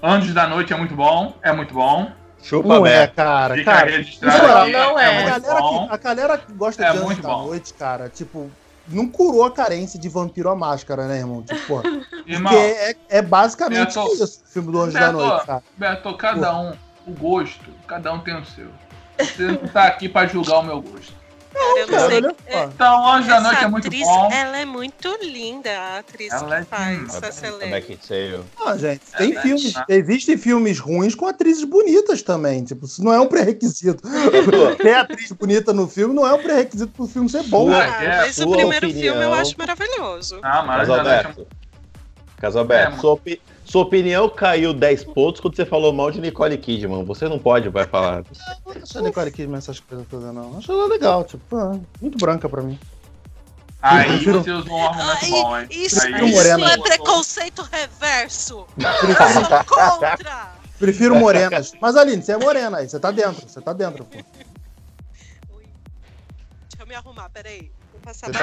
Anjos da Noite é muito bom, é muito bom. Chupa não é, cara. Fica cara registrado não, não a, é. muito galera que, a galera que gosta É de Anjos da bom. Noite, cara, tipo, não curou a carência de Vampiro à Máscara, né, irmão? Tipo, porra, Irmão, porque é, é basicamente Beto, isso, o filme do Anjos da Beto, Noite, cara. Beto, cada um, o gosto, cada um tem o seu. Você não tá aqui pra julgar o meu gosto. Cara, eu não Cara, sei. é. Então, da essa Noite é muito atriz, bom. ela é muito linda, a atriz Ela é que faz demais. essa. Beckett Sale. Ah, gente, tem É, filmes, né? existem filmes ruins com atrizes bonitas também, tipo, isso não é um pré-requisito. Ter atriz bonita no filme não é um pré-requisito pro filme ser bom. Né? Ah, é, mas o primeiro opinião. filme eu acho maravilhoso. Ah, da Noite é Casalberto. Casalberto, É, sua, opi- sua opinião caiu 10 pontos quando você falou mal de Nicole Kidman. Você não pode, vai falar. Eu não acho a Nicole Kidman essas coisas todas, não. Acho ela legal, tipo, ah, muito branca pra mim. Aí prefiro- você usou um argumento Ai, bom, hein? isso, Aí- isso é preconceito reverso. Eu sou contra. Prefiro morenas. Mas, Aline, você é morena aí, você tá dentro, você tá dentro, pô. Deixa eu me arrumar, peraí. Passar tá.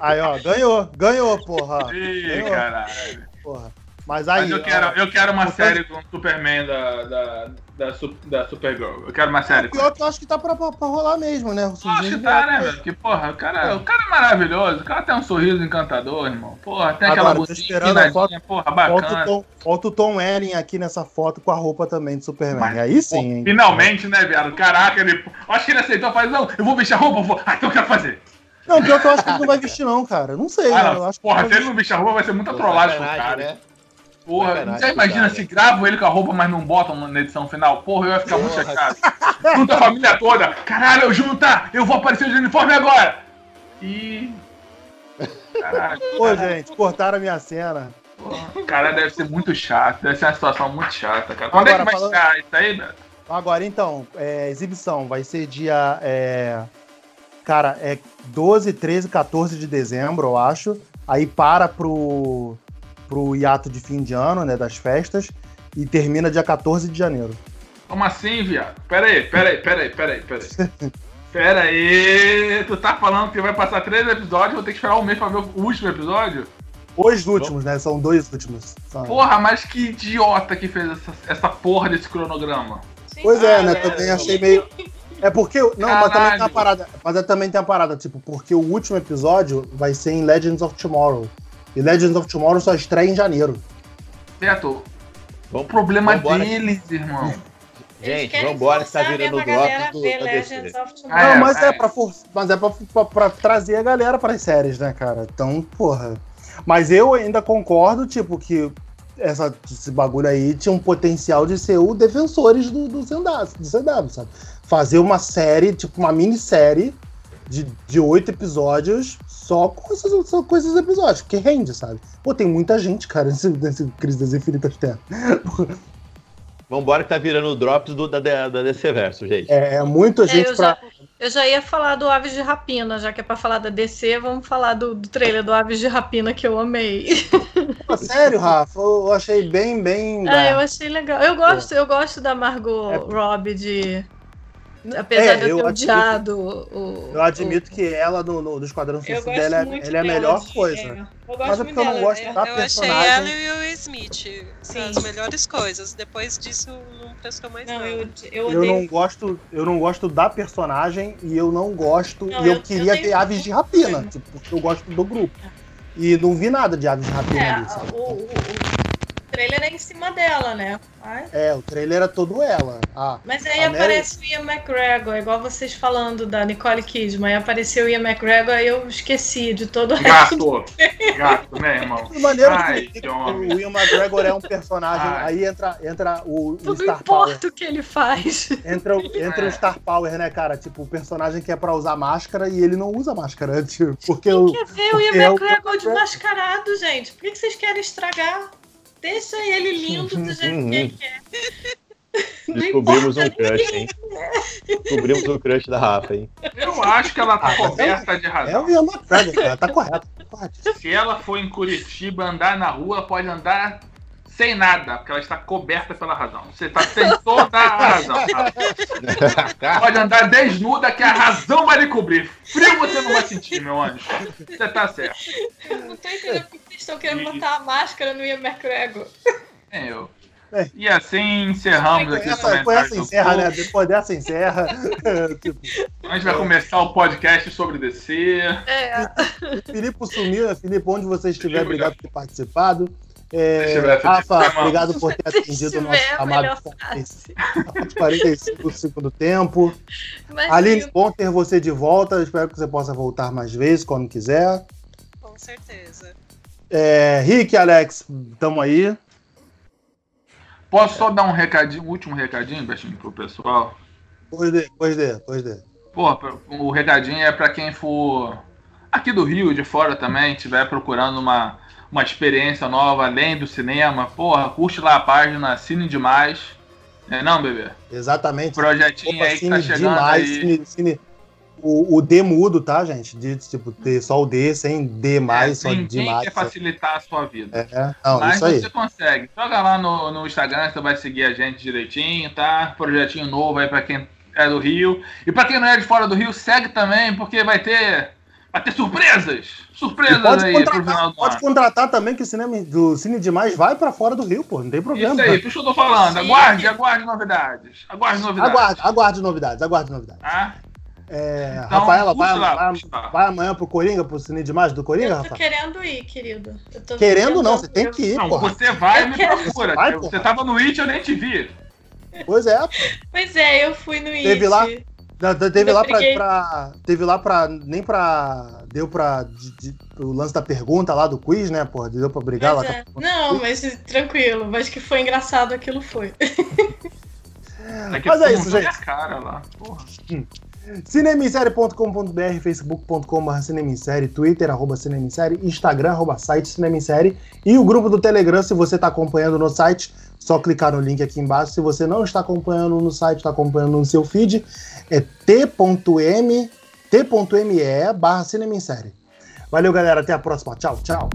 Aí, ó, ganhou, ganhou, porra. Ih, Ganhou. caralho. porra. Mas aí. Mas eu quero, ó, eu quero uma série com o Superman da, da, da, da Supergirl. Eu quero uma série. O pior que eu acho que tá pra, pra, pra rolar mesmo, né? O Acho que tá, né, velho? Porque, porra, o cara, o cara é maravilhoso. O cara tem um sorriso encantador, irmão. Porra, tem aquela Agora, tô bundinha esperando a empinadinha, porra, o, bacana. Tom, falta o Tom Ellen aqui nessa foto com a roupa também de Superman. Mas, Aí sim, hein? Finalmente, né, viado? Caraca, ele. Acho que ele aceitou, faz, não, eu vou vestir a roupa, eu vou. Ah, então eu quero fazer. Não, pior que eu acho que ele não vai vestir, não, cara. Não sei, Ah, né? não. Eu Porra, ele se ele não vestir a roupa, vai ser muita trollagem pro cara. né? Porra, você pro imagina cara. se gravam ele com a roupa, mas não botam na edição final? Porra, eu ia ficar muito Porra. chateado. Junta a família toda. Caralho, junta! Eu vou aparecer de uniforme agora! E. Caralho. Pô, gente, cortaram a minha cena. porra, Cara, deve ser muito chato. Deve ser uma situação muito chata, cara. Quando é Agora, que vai falando- estar isso aí, Beto? Agora, então, é, exibição. Vai ser dia. é, cara, é 12, 13, 14 de dezembro, eu acho. Aí para pro, pro hiato de fim de ano, né? Das festas. E termina dia 14 de janeiro. Como assim, viado? Pera aí, pera aí, pera aí, pera aí, pera aí. Pera aí, tu tá falando que vai passar três episódios, vou ter que esperar um mês pra ver o último episódio? Os últimos, né? São dois últimos. São- Porra, mas que idiota que fez essa, essa porra desse cronograma. Sim. Pois é, Ah, né? é, Também é. achei meio. É porque. Não, mas também tem Caralho. uma parada. Mas é- também tem uma parada, tipo, porque o último episódio vai ser em Legends of Tomorrow. E Legends of Tomorrow só estreia em janeiro. Beto, o Vamos, problema Vambora. deles, irmão. Gente, vambora que tá forçar virando o a do, da DC. Ah, Tomorrow. não, é, mas é, é. pra, for- mas é pra, pra- pra trazer a galera pras séries, né, cara? Então, porra. Mas eu ainda concordo, tipo, que essa, esse bagulho aí tinha um potencial de ser o Defensores do, do, CW, do CW, sabe? Fazer uma série, tipo, uma minissérie de, de oito episódios só com esses, só com esses episódios, porque rende, sabe? Pô, tem muita gente, cara, nesse, nesse Crise das Infinitas Terras. Vambora que tá virando o drops do, da, da, da DC Verso, gente. É, é muita É, gente eu, pra. já, eu já ia falar do Aves de Rapina, já que é pra falar da DC, vamos falar do, do trailer do Aves de Rapina que eu amei. Pô, sério, Rafa, eu achei bem, bem. Ah, eu achei legal. Eu gosto, eu gosto da Margot É. Robbie de. Apesar É, de eu eu ter admito- odiado o. Eu admito que ela no, no, no Esquadrão Eu Suicida ela, é- ela é a melhor de- coisa. eu gosto Mas é muito porque eu não dela. gosto é- da Eu achei personagem. ela e o Will Smith Sim. as melhores coisas. Depois disso, não prestou mais Não, nada. eu, eu Eu não gosto, eu não gosto da personagem e eu não gosto. Não, e eu, eu- eu queria tenho- ver Aves de Rapina, tipo, porque eu gosto do grupo. E não vi nada de Aves de Rapina É, ali, sabe? o, o, o trailer é em cima dela, né? Mas, É, o trailer era todo ela. Ah, mas aí A Mary- aparece o Ian McGregor, igual vocês falando da Nicole Kidman. Aí apareceu o Ian McGregor e eu esqueci de todo o resto. Gato. Gato, né, irmão? que maneiro Ai, que, que o. Will McGregor é um personagem. Ai. Aí entra, entra o, o Tudo Star Power. importa o que ele faz. Entra, o- entra É. o Star Power, né, cara? Tipo, o personagem que é pra usar máscara e ele não usa máscara, tipo, porque Quem o. quer ver o porque Ian é o- McGregor de mascarado, gente? Por que vocês querem estragar? Deixa ele lindo do jeito que ele quer. Descobrimos um crush, hein? Descobrimos o crush da Rafa, hein? Eu acho que ela tá Ah, coberta de É razão. o Ian McGregor, cara, tá correto. tá correto. Se ela for em Curitiba andar na rua, ela pode andar sem nada, porque ela está coberta pela razão. Você tá, tem toda a razão. Rafa. Pode andar desnuda, que a razão vai lhe cobrir. Frio você não vai sentir, meu anjo. Você tá certo. Eu não tô entendendo estão querendo botar a máscara no Ian McGregor. É eu. É. E assim encerramos aqui o essa, com comentário essa do encerra, né? Depois dessa encerra. tipo, A gente vai começar o podcast sobre DC. É, Filipe sumiu, né? Filipe, onde você estiver, Filipe, obrigado por ter participado. É, Rafa, obrigado por ter atendido o nosso de frase. 45 do segundo tempo. Mas Aline, sim, bom ter você de volta. Espero que você possa voltar mais vezes, quando quiser. Com certeza. É, Rick, Alex, tamo aí. Posso só dar um recadinho, um último recadinho, Betinho, pro pessoal? Pois dê, pois dê, pois dê. Pô, o recadinho é pra quem for aqui do Rio, de fora também, estiver procurando uma, uma experiência nova além do cinema. Porra, curte lá a página Cine Demais. É não, bebê? Exatamente. Projetinho Opa, aí que tá chegando demais. aí. Cine, cine- O, o D mudo, tá, gente? De, tipo, ter só o D, sem D mais, é, só ninguém demais. quer facilitar a sua vida. É, não, Mas isso aí. você consegue. Joga lá no, no Instagram, você vai seguir a gente direitinho, tá? Projetinho novo aí pra quem é do Rio. E pra quem não é de fora do Rio, segue também, porque vai ter. Vai ter surpresas! Surpresas pode aí pro contratar, final do pode contratar também, que o cinema do Cine Demais vai pra fora do Rio, pô. Não tem problema. Isso aí, por isso que eu tô falando. Aguarde, aguarde novidades. Aguarde novidades. Aguarde, aguarde novidades, aguarde novidades. Tá? É, Então, Rafaela, vai, lá, vai- lá. vai amanhã pro Coringa, pro Cine Demais do Coringa, Eu tô Rafa? querendo ir, querido. Eu tô Querendo não, você tem que ir, Não, porra. você vai e Eu me quero- procura. Vai, você tava no It, eu nem te vi. Pois é, Pois é, eu fui no Teve IT. lá? Da- da- Teve Eu lá pra, pra- Teve lá pra. Nem pra. Deu pra. de- de- o lance da pergunta lá do quiz, né, porra? Deu pra brigar Pois lá. é. Não, mas tranquilo. Mas que foi engraçado aquilo foi. Aqui Mas é isso, gente. cara lá. Porra. Cinemissérie.com.br, facebook.com.br cinemissérie, twitter, arroba cinemissérie, instagram, arroba site cinemissérie e o grupo do Telegram, se você está acompanhando no site, só clicar no link aqui embaixo. Se você não está acompanhando no site, está acompanhando no seu feed, é t.m t.me barra cinemissérie. Valeu, galera. Até a próxima. Tchau, tchau.